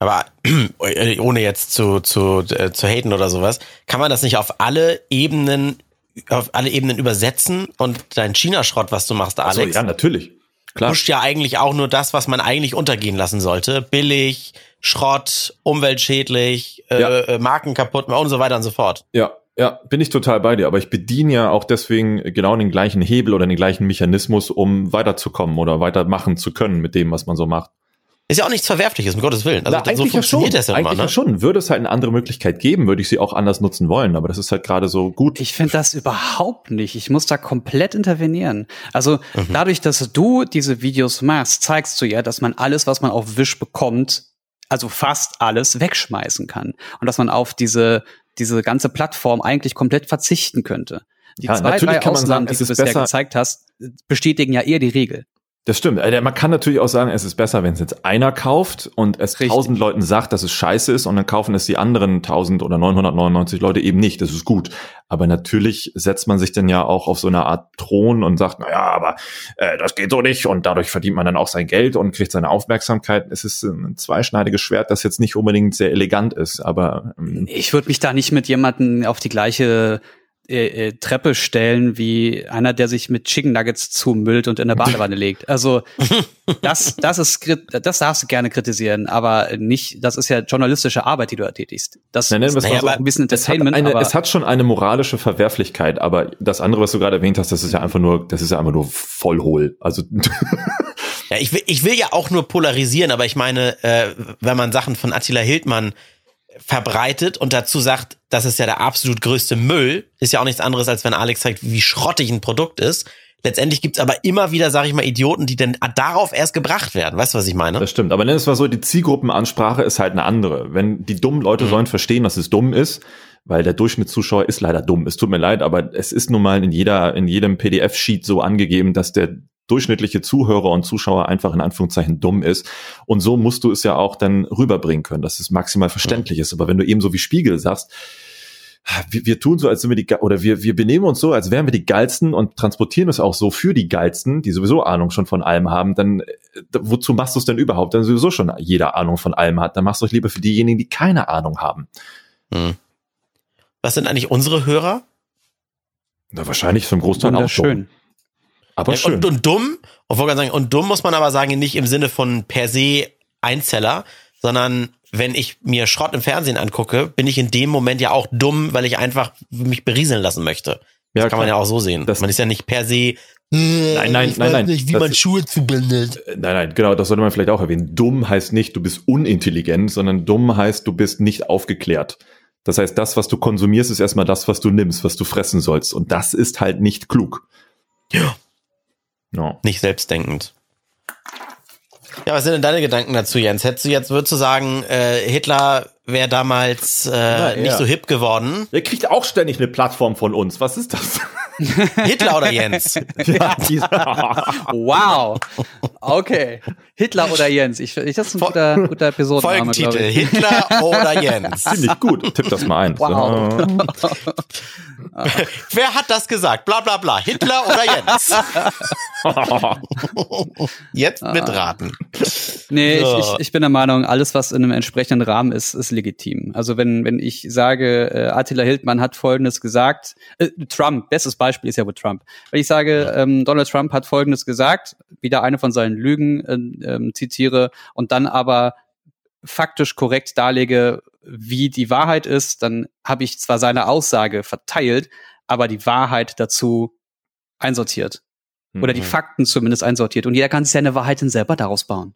Aber *clears throat* ohne jetzt zu, zu, äh, zu haten oder sowas, kann man das nicht auf alle Ebenen, auf alle Ebenen übersetzen und dein China-Schrott, was du machst, Ach so, Alex, ja, natürlich. Klar. pusht ja eigentlich auch nur das, was man eigentlich untergehen lassen sollte. Billig, Schrott, umweltschädlich, äh, Ja. äh, Marken kaputt und so weiter und so fort. Ja, ja, bin ich total bei dir. Aber ich bediene ja auch deswegen genau den gleichen Hebel oder den gleichen Mechanismus, um weiterzukommen oder weitermachen zu können mit dem, was man so macht. Ist ja auch nichts Verwerfliches, um Gottes Willen. Also Na, so funktioniert das ja eigentlich immer, ne? ja schon. Würde es halt eine andere Möglichkeit geben, würde ich sie auch anders nutzen wollen. Aber das ist halt gerade so gut. Ich finde das überhaupt nicht. Ich muss da komplett intervenieren. Also Mhm. dadurch, dass du diese Videos machst, zeigst du ja, dass man alles, was man auf Wisch bekommt, also fast alles wegschmeißen kann. Und dass man auf diese, diese ganze Plattform eigentlich komplett verzichten könnte. Die Ja, zwei, natürlich drei kann man Ausnahmen, sagen, die es du bisher besser- gezeigt hast, bestätigen ja eher die Regel. Das stimmt. Äh, Man kann natürlich auch sagen, es ist besser, wenn es jetzt einer kauft und es tausend Leuten sagt, dass es scheiße ist und dann kaufen es die anderen tausend oder 999 Leute eben nicht. Das ist gut. Aber natürlich setzt man sich dann ja auch auf so eine Art Thron und sagt, na ja, aber äh, das geht so nicht und dadurch verdient man dann auch sein Geld und kriegt seine Aufmerksamkeit. Es ist ein zweischneidiges Schwert, das jetzt nicht unbedingt sehr elegant ist, aber ähm, Ich würde mich da nicht mit jemandem auf die gleiche äh, äh, Treppe stellen wie einer, der sich mit Chicken Nuggets zumüllt und in der Badewanne *laughs* legt. Also das, das ist, das darfst du gerne kritisieren, aber nicht, das ist ja journalistische Arbeit, die du da tätigst. Das Nein, es ist so. ein bisschen es hat, Entertainment, eine, aber es hat schon eine moralische Verwerflichkeit, aber das andere, was du gerade erwähnt hast, das ist ja einfach nur, das ist ja einfach nur voll hohl. Also *laughs* Ja, ich will, ich will ja auch nur polarisieren, aber ich meine, äh, wenn man Sachen von Attila Hildmann verbreitet und dazu sagt, das ist ja der absolut größte Müll, ist ja auch nichts anderes, als wenn Alex zeigt, wie schrottig ein Produkt ist. Letztendlich gibt's aber immer wieder, sag ich mal, Idioten, die dann darauf erst gebracht werden. Weißt du, was ich meine? Das stimmt. Aber nenn es mal so, die Zielgruppenansprache ist halt eine andere. Wenn die dummen Leute Mhm. sollen verstehen, dass es dumm ist, weil der Durchschnittszuschauer ist leider dumm. Es tut mir leid, aber es ist nun mal in jeder, in jedem PDF-Sheet so angegeben, dass der durchschnittliche Zuhörer und Zuschauer einfach in Anführungszeichen dumm ist. Und so musst du es ja auch dann rüberbringen können, dass es maximal verständlich ist. Aber wenn du eben so wie Spiegel sagst, wir, wir tun so, als sind wir die, Ge- oder wir, wir benehmen uns so, als wären wir die Geilsten und transportieren es auch so für die Geilsten, die sowieso Ahnung schon von allem haben, dann, äh, wozu machst du es denn überhaupt? Dann sowieso schon jeder Ahnung von allem hat. Dann machst du es lieber für diejenigen, die keine Ahnung haben. Hm. Was sind eigentlich unsere Hörer? Na, wahrscheinlich zum Großteil auch dumm. Aber Ja, schön. Und, und dumm, und sagen, und dumm muss man aber sagen, nicht im Sinne von per se Einzeller, sondern wenn ich mir Schrott im Fernsehen angucke, bin ich in dem Moment ja auch dumm, weil ich einfach mich berieseln lassen möchte. Das Ja, kann man klar. ja auch so sehen. Das- man ist ja nicht per se. Nein, nein, nein, weiß nein. Nicht, wie Das man Schuhe zubindet. Äh, Nein, nein, genau, das sollte man vielleicht auch erwähnen. Dumm heißt nicht, du bist unintelligent, sondern dumm heißt, du bist nicht aufgeklärt. Das heißt, das, was du konsumierst, ist erstmal das, was du nimmst, was du fressen sollst. Und das ist halt nicht klug. Ja. Ja. Nicht selbstdenkend. Ja, was sind denn deine Gedanken dazu, Jens? Hättest du jetzt, würdest du sagen, äh, Hitler wäre damals äh, Ja, nicht so hip geworden? Der kriegt auch ständig eine Plattform von uns. Was ist das? *laughs* Hitler oder Jens? *laughs* ja, Wow. Okay. Hitler oder Jens? Ich, ich das ist ein guter, guter Episodenname, Folgentitel, ich. Hitler oder Jens? Ziemlich gut. Tipp das mal ein. Wow. So. *laughs* Wer hat das gesagt? Bla bla bla. Hitler oder Jens? Jetzt mitraten. Nee, So. ich, ich, ich bin der Meinung, alles, was in einem entsprechenden Rahmen ist, ist legitim. Also wenn, wenn ich sage, äh, Attila Hildmann hat Folgendes gesagt, äh, Trump, bestes Beispiel ist ja wohl Trump. Wenn ich sage, ähm, Donald Trump hat Folgendes gesagt, wieder eine von seinen Lügen äh, ähm, zitiere und dann aber faktisch korrekt darlege, wie die Wahrheit ist, dann habe ich zwar seine Aussage verteilt, aber die Wahrheit dazu einsortiert. Oder die Mhm. Fakten zumindest einsortiert. Und jeder kann sich seine Wahrheiten selber daraus bauen.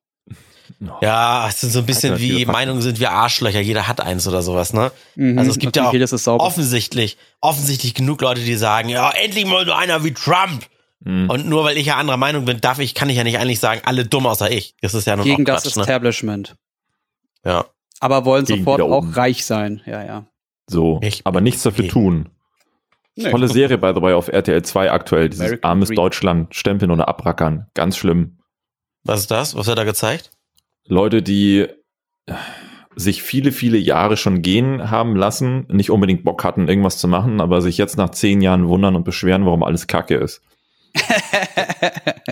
Ja, es ist so ein bisschen wie. Meinungen sind wir Arschlöcher, jeder hat eins oder sowas, ne? Mhm. Also es gibt ja auch offensichtlich, offensichtlich genug Leute, die sagen, ja, endlich mal so einer wie Trump. Mhm. Und nur weil ich ja anderer Meinung bin, darf ich, kann ich ja nicht eigentlich sagen, alle dumm außer ich. Das ist ja nur gegen noch das Quatsch, ne? Establishment. Ja. Aber wollen Gegen sofort auch oben. reich sein. Ja, ja. So, Ich- aber nichts dafür Okay. tun. Nee. Tolle Serie, by the way, auf RTL 2 aktuell. Dieses American armes Dream. Deutschland stempeln oder abrackern. Ganz schlimm. Was ist das? Was wird da gezeigt? Leute, die äh, sich viele, viele Jahre schon gehen haben lassen, nicht unbedingt Bock hatten, irgendwas zu machen, aber sich jetzt nach zehn Jahren wundern und beschweren, warum alles Kacke ist.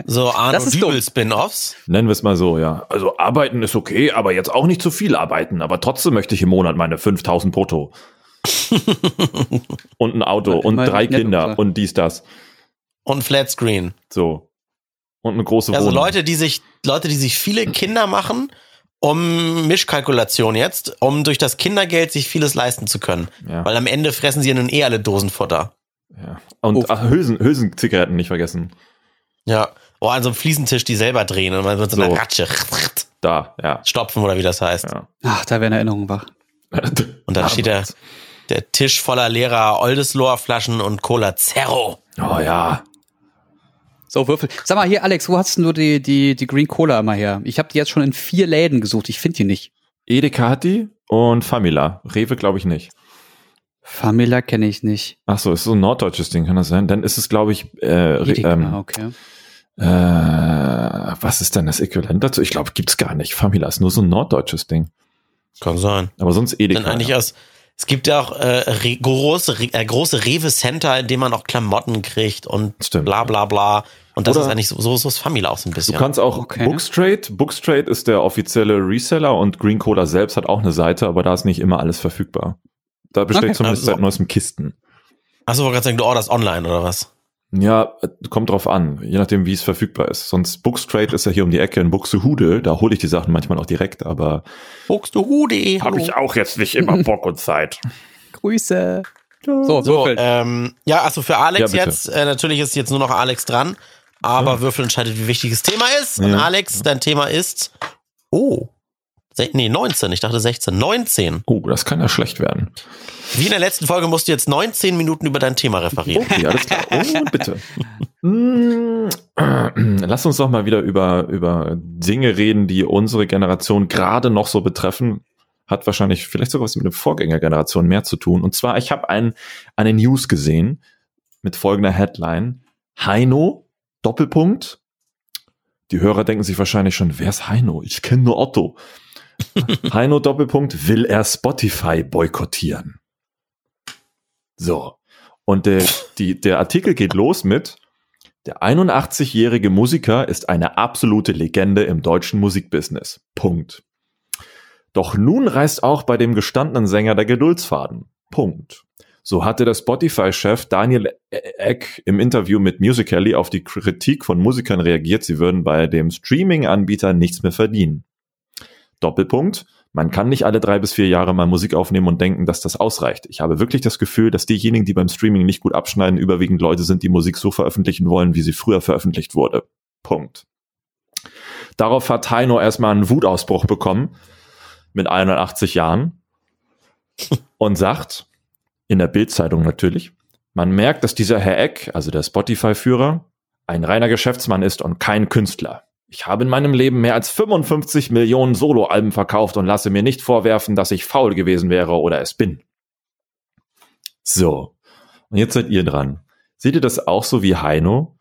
So Arno. Dübel Spin-Offs. Nennen wir es mal so, ja. Also arbeiten ist okay, aber jetzt auch nicht zu viel arbeiten. Aber trotzdem möchte ich im Monat meine 5000 brutto. *laughs* und ein Auto und drei Kinder und dies, das. Und Flatscreen. So. Und eine große Also Wohnung. Leute, die sich, Leute, die sich viele Kinder machen, um Mischkalkulation jetzt, um durch das Kindergeld sich vieles leisten zu können. Ja. Weil am Ende fressen sie ja nun eh alle Dosenfutter. ja. Und Oh. ach, Hülsen, Hülsenzigaretten nicht vergessen. Ja. Oder an so einem Fliesentisch, die selber drehen und man mit so So. Ratsche Da, ja. stopfen oder wie das heißt. ja. Ach, da werden Erinnerungen wach. *laughs* Und dann steht der, der Tisch voller leerer Oldesloher Flaschen und Cola Zero. Oh ja. So, Würfel. Sag mal, hier, Alex, wo hast denn du die, die, die Green Cola immer her? Ich habe die jetzt schon in vier Läden gesucht. Ich finde die nicht. Edeka hat die und Famila. Rewe glaube ich nicht. Famila kenne ich nicht. Ach so, ist so ein norddeutsches Ding, kann das sein? Dann ist es, glaube ich, äh, Edeka, ähm, okay. äh, was ist denn das Äquivalent dazu? Ich glaube, gibt's gar nicht. Famila ist nur so ein norddeutsches Ding. Kann sein. Aber sonst Edeka. Denn eigentlich ja. aus, es gibt ja auch äh, re große, re äh, große Rewe-Center, in denen man auch Klamotten kriegt und Stimmt. bla bla bla. Und das Oder- ist eigentlich so, so, so ist Famila auch so ein Du bisschen. kannst auch Okay. Bookstraight. Bookstraight ist der offizielle Reseller und Green Cola selbst hat auch eine Seite, aber da ist nicht immer alles verfügbar. Da besteht Okay. zumindest Also- seit neuestem Kisten. Achso, wollte gerade sagen, du orderst online oder was? Ja, kommt drauf an, je nachdem, wie es verfügbar ist. Sonst Bookstraight ist ja hier um die Ecke in Buxtehude, da hole ich die Sachen manchmal auch direkt, aber Buxtehude, hallo. auch jetzt nicht immer *laughs* Bock und Zeit. Grüße. So, So, ähm, ja, also für Alex Ja, jetzt, äh, natürlich ist jetzt nur noch Alex dran, aber Würfel entscheidet, wie wichtig das Thema ist. Und Ja. Alex, dein Thema ist, oh, nee, 19, ich dachte 16, 19. Oh, das kann ja schlecht werden. Wie in der letzten Folge musst du jetzt 19 Minuten über dein Thema referieren. Okay, alles klar. Oh, bitte. Mm, Lass uns doch mal wieder über, über Dinge reden, die unsere Generation gerade noch so betreffen. Hat wahrscheinlich vielleicht sogar was mit der Vorgängergeneration mehr zu tun. Und zwar, ich habe ein, eine News gesehen mit folgender Headline. Heino, Doppelpunkt. Die Hörer denken sich wahrscheinlich schon, wer ist Heino? Ich kenne nur Otto. *laughs* Heino, Doppelpunkt, will er Spotify boykottieren. So. Und der, die, der Artikel geht los mit, der 81-jährige Musiker ist eine absolute Legende im deutschen Musikbusiness. Punkt. Doch nun reißt auch bei dem gestandenen Sänger der Geduldsfaden. Punkt. So hatte der Spotify-Chef Daniel Eck im Interview mit Musical.ly auf die Kritik von Musikern reagiert, sie würden bei dem Streaming-Anbieter nichts mehr verdienen. Doppelpunkt. Man kann nicht alle drei bis vier Jahre mal Musik aufnehmen und denken, dass das ausreicht. Ich habe wirklich das Gefühl, dass diejenigen, die beim Streaming nicht gut abschneiden, überwiegend Leute sind, die Musik so veröffentlichen wollen, wie sie früher veröffentlicht wurde. Punkt. Darauf hat Heino erstmal einen Wutausbruch bekommen mit 81 Jahren *laughs* und sagt, in der Bildzeitung natürlich, man merkt, dass dieser Herr Eck, also der Spotify-Führer, ein reiner Geschäftsmann ist und kein Künstler. Ich habe in meinem Leben mehr als 55 Millionen Soloalben verkauft und lasse mir nicht vorwerfen, dass ich faul gewesen wäre oder es bin. So. Und jetzt seid ihr dran. Seht ihr das auch so wie Heino?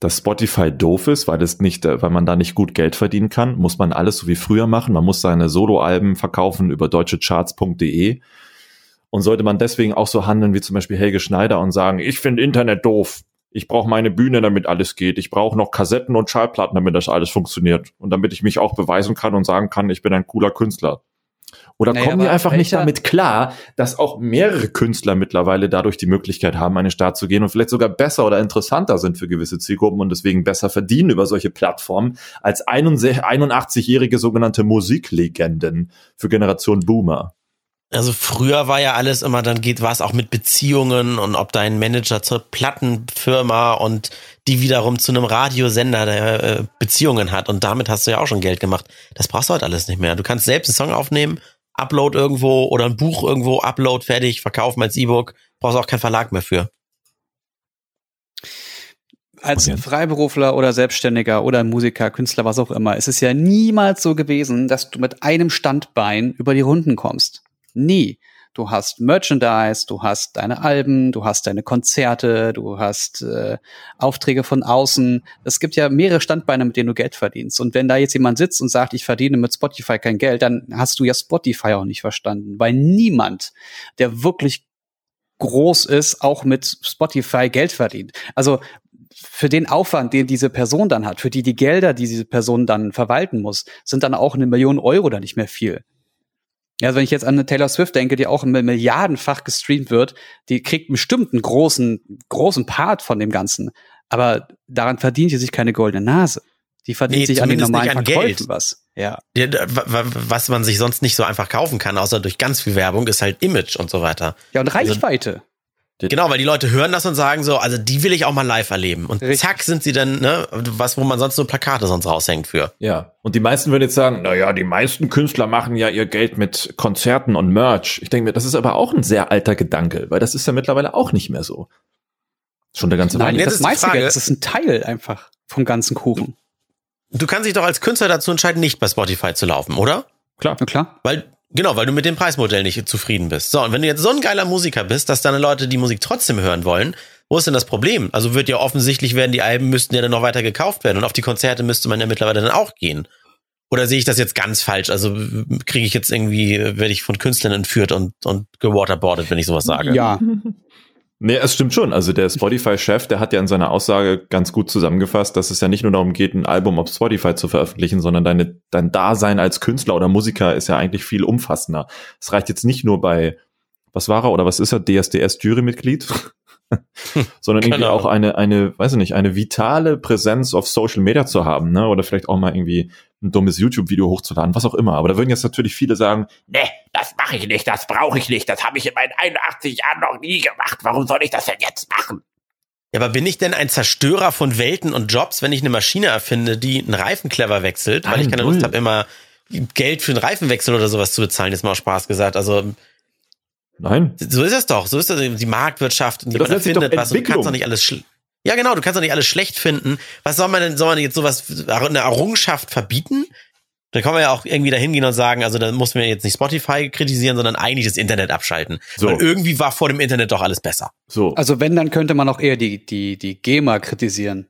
Dass Spotify doof ist, weil es nicht, äh, weil man da nicht gut Geld verdienen kann, muss man alles so wie früher machen. Man muss seine Soloalben verkaufen über deutschecharts.de. Und sollte man deswegen auch so handeln wie zum Beispiel Helge Schneider und sagen, ich finde Internet doof. Ich brauche meine Bühne, damit alles geht. Ich brauche noch Kassetten und Schallplatten, damit das alles funktioniert. Und damit ich mich auch beweisen kann und sagen kann, ich bin ein cooler Künstler. Oder Naja, kommen aber einfach nicht damit klar, dass auch mehrere Künstler mittlerweile dadurch die Möglichkeit haben, an den Start zu gehen und vielleicht sogar besser oder interessanter sind für gewisse Zielgruppen und deswegen besser verdienen über solche Plattformen als 81-jährige sogenannte Musiklegenden für Generation Boomer. Also früher war ja alles immer, dann geht was auch mit Beziehungen und ob dein Manager zur Plattenfirma und die wiederum zu einem Radiosender, der äh, Beziehungen hat und damit hast du ja auch schon Geld gemacht. Das brauchst du halt alles nicht mehr. Du kannst selbst einen Song aufnehmen, Upload irgendwo oder ein Buch irgendwo, Upload fertig, verkaufen als E-Book, brauchst auch keinen Verlag mehr für. Als? Freiberufler oder Selbstständiger oder Musiker, Künstler, was auch immer, ist es ja niemals so gewesen, dass du mit einem Standbein über die Runden kommst. Nie. Du hast Merchandise, du hast deine Alben, du hast deine Konzerte, du hast äh, Aufträge von außen. Es gibt ja mehrere Standbeine, mit denen du Geld verdienst. Und wenn da jetzt jemand sitzt und sagt, ich verdiene mit Spotify kein Geld, dann hast du ja Spotify auch nicht verstanden. Weil niemand, der wirklich groß ist, auch mit Spotify Geld verdient. Also für den Aufwand, den diese Person dann hat, für die die Gelder, die diese Person dann verwalten muss, sind dann auch eine Million Euro dann nicht mehr viel. Ja, also wenn ich jetzt an eine Taylor Swift denke, die auch im milliardenfach gestreamt wird, die kriegt bestimmt einen großen, großen Part von dem Ganzen. Aber daran verdient sie sich keine goldene Nase. Die verdient Nee, sich an den normalen an Verkäufen Geld. was. Ja. Was man sich sonst nicht so einfach kaufen kann, außer durch ganz viel Werbung, ist halt Image und so weiter. Ja, und Also- Reichweite. Genau, weil die Leute hören das und sagen so, also die will ich auch mal live erleben. Und Richtig. zack sind sie dann, ne, was, wo man sonst nur Plakate sonst raushängt für. Ja. Und die meisten würden jetzt sagen, na ja, die meisten Künstler machen ja ihr Geld mit Konzerten und Merch. Ich denke mir, das ist aber auch ein sehr alter Gedanke, weil das ist ja mittlerweile auch nicht mehr so. Schon der ganze Nein, jetzt das ist meiste Frage- Geld, das ist ein Teil einfach vom ganzen Kuchen. Du kannst dich doch als Künstler dazu entscheiden, nicht bei Spotify zu laufen, oder? Klar. Na klar. Weil, genau, weil du mit dem Preismodell nicht zufrieden bist. So, und wenn du jetzt so ein geiler Musiker bist, dass deine Leute die Musik trotzdem hören wollen, wo ist denn das Problem? Also wird ja offensichtlich werden, die Alben müssten ja dann noch weiter gekauft werden und auf die Konzerte müsste man ja mittlerweile dann auch gehen. Oder sehe ich das jetzt ganz falsch? Also kriege ich jetzt irgendwie, werde ich von Künstlern entführt und, und gewaterboardet, wenn ich sowas sage. Ja. *laughs* Nee, es stimmt schon. Also der Spotify-Chef, der hat ja in seiner Aussage ganz gut zusammengefasst, dass es ja nicht nur darum geht, ein Album auf Spotify zu veröffentlichen, sondern deine, dein Dasein als Künstler oder Musiker ist ja eigentlich viel umfassender. Es reicht jetzt nicht nur bei, was war er oder was ist er, DSDS-Jurymitglied? *laughs* sondern irgendwie auch eine, eine, weiß ich nicht, eine vitale Präsenz auf Social Media zu haben, ne? Oder vielleicht auch mal irgendwie ein dummes YouTube-Video hochzuladen, was auch immer. Aber da würden jetzt natürlich viele sagen, Nee, das mache ich nicht, das brauche ich nicht, das habe ich in meinen 81 Jahren noch nie gemacht. Warum soll ich das denn jetzt machen? Ja, aber bin ich denn ein Zerstörer von Welten und Jobs, wenn ich eine Maschine erfinde, die einen Reifen clever wechselt, weil Nein, ich keine. Lust habe, immer Geld für einen Reifenwechsel oder sowas zu bezahlen, jetzt mal aus Spaß gesagt. Also nein, so ist es doch, so ist das die Marktwirtschaft und jemand das erfindet doch was und du kannst Entwicklung. doch nicht alles ja, genau, du kannst doch nicht alles schlecht finden. Was soll man denn, soll man jetzt sowas, eine Errungenschaft verbieten? Dann kann man ja auch irgendwie dahin gehen und sagen, also da muss man jetzt nicht Spotify kritisieren, sondern eigentlich das Internet abschalten. So. Weil irgendwie war vor dem Internet doch alles besser. so. Also wenn, dann könnte man auch eher die, die, die GEMA kritisieren.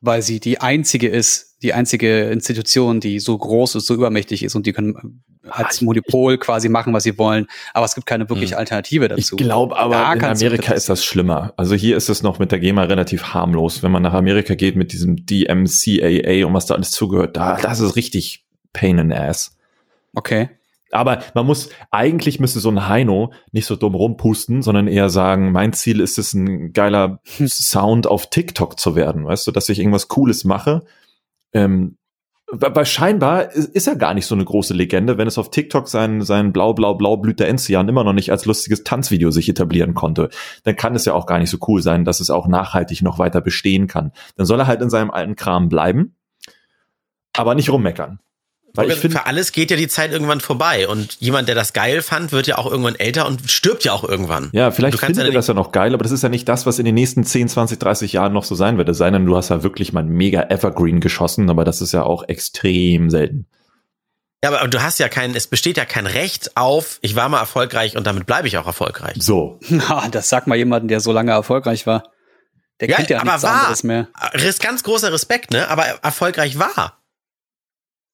Weil sie die einzige ist, die einzige Institution, die so groß ist, so übermächtig ist und die können als Monopol quasi machen, was sie wollen. Aber es gibt keine wirkliche Hm. Alternative Ich dazu. glaube aber, Da in Amerika ist das schlimmer. Also hier ist es noch mit der GEMA relativ harmlos. Wenn man nach Amerika geht mit diesem DMCAA und was da alles zugehört, da, das ist richtig Pain in the Ass. Okay. Aber man muss, eigentlich müsste so ein Heino nicht so dumm rumpusten, sondern eher sagen, mein Ziel ist es, ein geiler Sound auf TikTok zu werden. Weißt du, dass ich irgendwas Cooles mache. Ähm, weil scheinbar ist er gar nicht so eine große Legende, wenn es auf TikTok sein, sein blau, blau, blau blüht der Enzian immer noch nicht als lustiges Tanzvideo sich etablieren konnte. Dann kann es ja auch gar nicht so cool sein, dass es auch nachhaltig noch weiter bestehen kann. Dann soll er halt in seinem alten Kram bleiben, aber nicht rummeckern. Weil ich finde, für alles geht ja die Zeit irgendwann vorbei und jemand, der das geil fand, wird ja auch irgendwann älter und stirbt ja auch irgendwann. Ja, vielleicht findet ja er das ja noch geil, aber das ist ja nicht das, was in den nächsten 10, 20, 30 Jahren noch so sein wird. Es sei denn, du hast ja wirklich mal ein mega Evergreen geschossen, aber das ist ja auch extrem selten. Ja, aber du hast ja kein, es besteht ja kein Recht auf, ich war mal erfolgreich und damit bleibe ich auch erfolgreich. So. *laughs* Na, das sagt mal jemanden, der so lange erfolgreich war. Der Ja, kennt ja aber nichts war. anderes mehr. Ganz großer Respekt, ne? Aber erfolgreich war.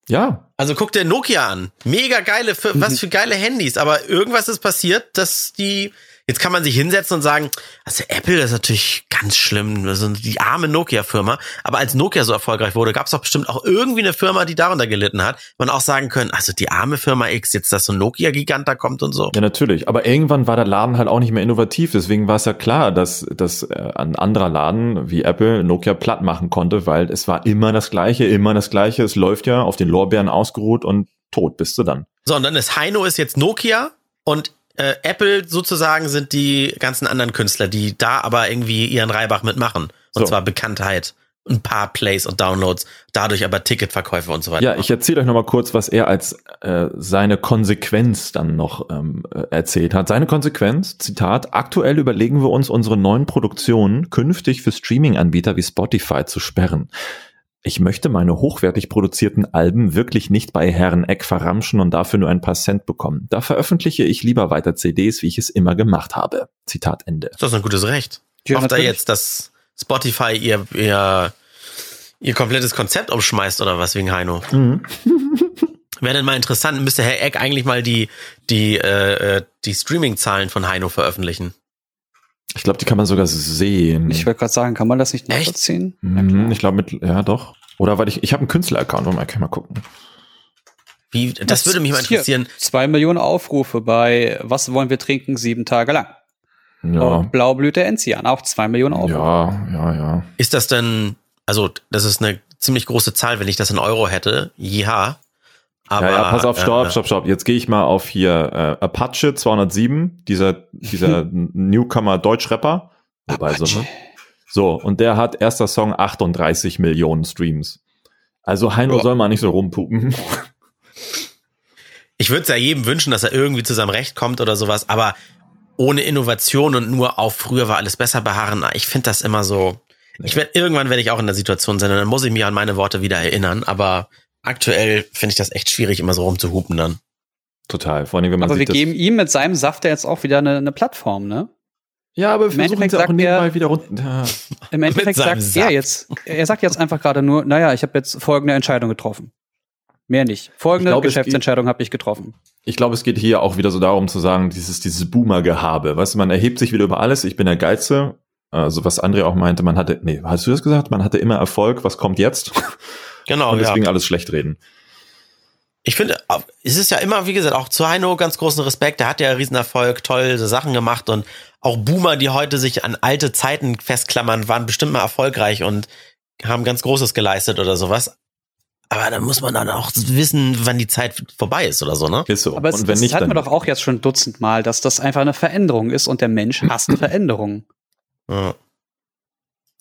Ja, Also guck dir Nokia an. Mega geile, für, was für geile Handys. Aber irgendwas ist passiert, dass die Jetzt kann man sich hinsetzen und sagen, also Apple ist natürlich ganz schlimm, also die arme Nokia-Firma. Aber als Nokia so erfolgreich wurde, gab es doch bestimmt auch irgendwie eine Firma, die darunter gelitten hat. Man auch sagen können, also die arme Firma X, jetzt dass so ein Nokia-Gigant da kommt und so. Ja, natürlich. Aber irgendwann war der Laden halt auch nicht mehr innovativ. Deswegen war es ja klar, dass, dass äh, ein anderer Laden wie Apple Nokia platt machen konnte, weil es war immer das Gleiche, immer das Gleiche. Es läuft ja auf den Lorbeeren ausgeruht und tot bist du dann. So, und dann ist Heino ist jetzt Nokia und äh, Apple sozusagen sind die ganzen anderen Künstler, die da aber irgendwie ihren Reibach mitmachen. Und So. zwar Bekanntheit, ein paar Plays und Downloads, dadurch aber Ticketverkäufe und so weiter. Ja, ich erzähle euch nochmal kurz, was er als äh, seine Konsequenz dann noch ähm, äh, erzählt hat. Seine Konsequenz, Zitat, aktuell überlegen wir uns, unsere neuen Produktionen künftig für Streaming-Anbieter wie Spotify zu sperren. Ich möchte meine hochwertig produzierten Alben wirklich nicht bei Herrn Eck verramschen und dafür nur ein paar Cent bekommen. Da veröffentliche ich lieber weiter CDs, wie ich es immer gemacht habe. Zitat Ende. Ist das ein gutes Recht? Ja, Hofft er natürlich. jetzt, dass Spotify ihr, ihr, ihr komplettes Konzept umschmeißt oder was wegen Heino? *laughs* *laughs* Wäre denn mal interessant, müsste Herr Eck eigentlich mal die, die, äh, äh, die Streaming-Zahlen von Heino veröffentlichen. Ich glaube, die kann man sogar sehen. Ich wollte gerade sagen, kann man das nicht Echt? nachvollziehen? Mhm, ich glaube mit, ja doch. Oder weil ich, ich habe einen Künstler-Account, mal, kann ich mal gucken. Wie, das würde mich mal Hier, interessieren. zwei Millionen Aufrufe bei Was wollen wir trinken? Sieben Tage lang. Ja, Und Blaublüte Enzian, auch zwei Millionen Aufrufe. ja, ja, ja. Ist das denn, also, das ist eine ziemlich große Zahl, wenn ich das in Euro hätte. Ja. Aber, ja, ja, pass auf, stopp, äh, stopp, stopp. Jetzt gehe ich mal auf hier äh, Apache 207, dieser, dieser *laughs* Newcomer Deutschrapper. Wobei so, ne? so, und der hat erster Song 38 Millionen Streams. Also Heino soll mal nicht so rumpupen. *laughs* Ich würde es ja jedem wünschen, dass er irgendwie zu seinem Recht kommt oder sowas, aber ohne Innovation und nur auf früher war alles besser beharren, ich finde das immer so. Ich werde irgendwann werde ich auch in der Situation sein, und dann muss ich mich an meine Worte wieder erinnern, aber aktuell finde ich das echt schwierig, immer so rumzuhupen dann. Total. Vor allem, wenn man Aber wir geben ihm mit seinem Saft ja jetzt auch wieder eine, eine Plattform, ne? Ja, aber wir Im versuchen Endeffekt sie auch sagt nebenbei er- wieder runter. *laughs* Ja. Im Endeffekt sagt er Saft. jetzt, er sagt jetzt einfach gerade nur, naja, ich habe jetzt folgende Entscheidung getroffen. Mehr nicht. Folgende es Geschäftsentscheidung habe ich getroffen. Ich glaube, es geht hier auch wieder so darum zu sagen, dieses, dieses Boomer-Gehabe. Weißt du, man erhebt sich wieder über alles. Ich bin der Geilste. Also, was André auch meinte, man hatte, nee, hast du das gesagt? Man hatte immer Erfolg. Was kommt jetzt? Genau, Und ja. deswegen alles schlecht reden. Ich finde, es ist ja immer, wie gesagt, auch zu Heino ganz großen Respekt. Der hat ja Riesenerfolg, tolle Sachen gemacht und auch Boomer, die heute sich an alte Zeiten festklammern, waren bestimmt mal erfolgreich und haben ganz Großes geleistet oder sowas. Aber dann muss man dann auch wissen, wann die Zeit vorbei ist oder so, ne? Ist so. Aber es, und wenn das nicht, hatten wir doch auch jetzt schon dutzendmal, dass das einfach eine Veränderung ist und der Mensch hasst *clears throat* Veränderungen. Ja.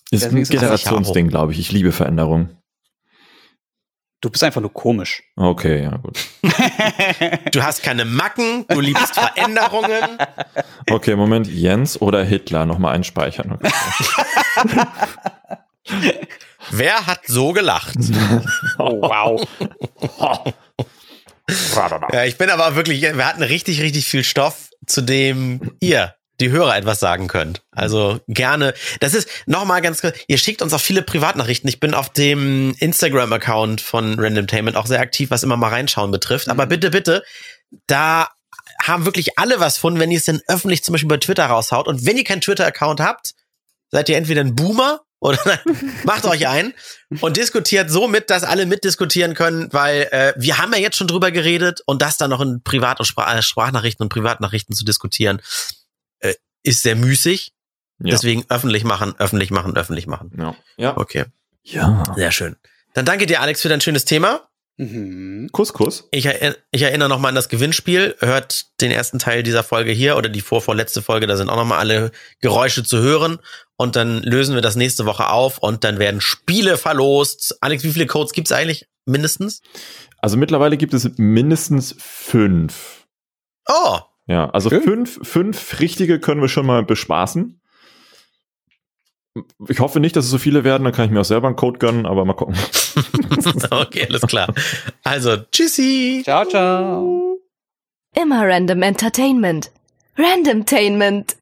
ist deswegen ein Generationsding, glaube ich. Ich liebe Veränderung. Du bist einfach nur komisch. Okay, ja, gut. Du hast keine Macken, du liebst Veränderungen. Okay, Moment. Jens oder Hitler nochmal einspeichern. Okay. Wer hat so gelacht? *laughs* Oh, wow. Ja, ich bin aber wirklich, wir hatten richtig, richtig viel Stoff, zu dem ihr, die Hörer, etwas sagen könnt. Also gerne. Das ist nochmal ganz kurz, ihr schickt uns auch viele Privatnachrichten. Ich bin auf dem Instagram-Account von Randomtainment auch sehr aktiv, was immer mal reinschauen betrifft. Aber bitte, bitte, da haben wirklich alle was von, wenn ihr es denn öffentlich zum Beispiel bei Twitter raushaut. Und wenn ihr keinen Twitter-Account habt, seid ihr entweder ein Boomer oder *laughs* macht euch ein und diskutiert so mit, dass alle mitdiskutieren können, weil äh, wir haben ja jetzt schon drüber geredet und das dann noch in Privat- und Sprach Sprachnachrichten und Privatnachrichten zu diskutieren, äh, ist sehr müßig. Ja. Deswegen öffentlich machen, öffentlich machen, öffentlich machen. Ja. ja. Okay, Ja. sehr schön. Dann danke dir, Alex, für dein schönes Thema. Mhm. Kuss, Kuss. Ich, erinner, ich erinnere nochmal an das Gewinnspiel. Hört den ersten Teil dieser Folge hier oder die vorvorletzte Folge. Da sind auch nochmal alle Geräusche zu hören. Und dann lösen wir das nächste Woche auf und dann werden Spiele verlost. Alex, wie viele Codes gibt's eigentlich mindestens? Also mittlerweile gibt es mindestens fünf. Oh, Ja, also Schön. fünf, fünf richtige können wir schon mal bespaßen. Ich hoffe nicht, dass es so viele werden, dann kann ich mir auch selber einen Code gönnen, aber mal gucken. *laughs* okay, alles klar. Also, tschüssi. Ciao, ciao. Immer Random Entertainment. Randomtainment.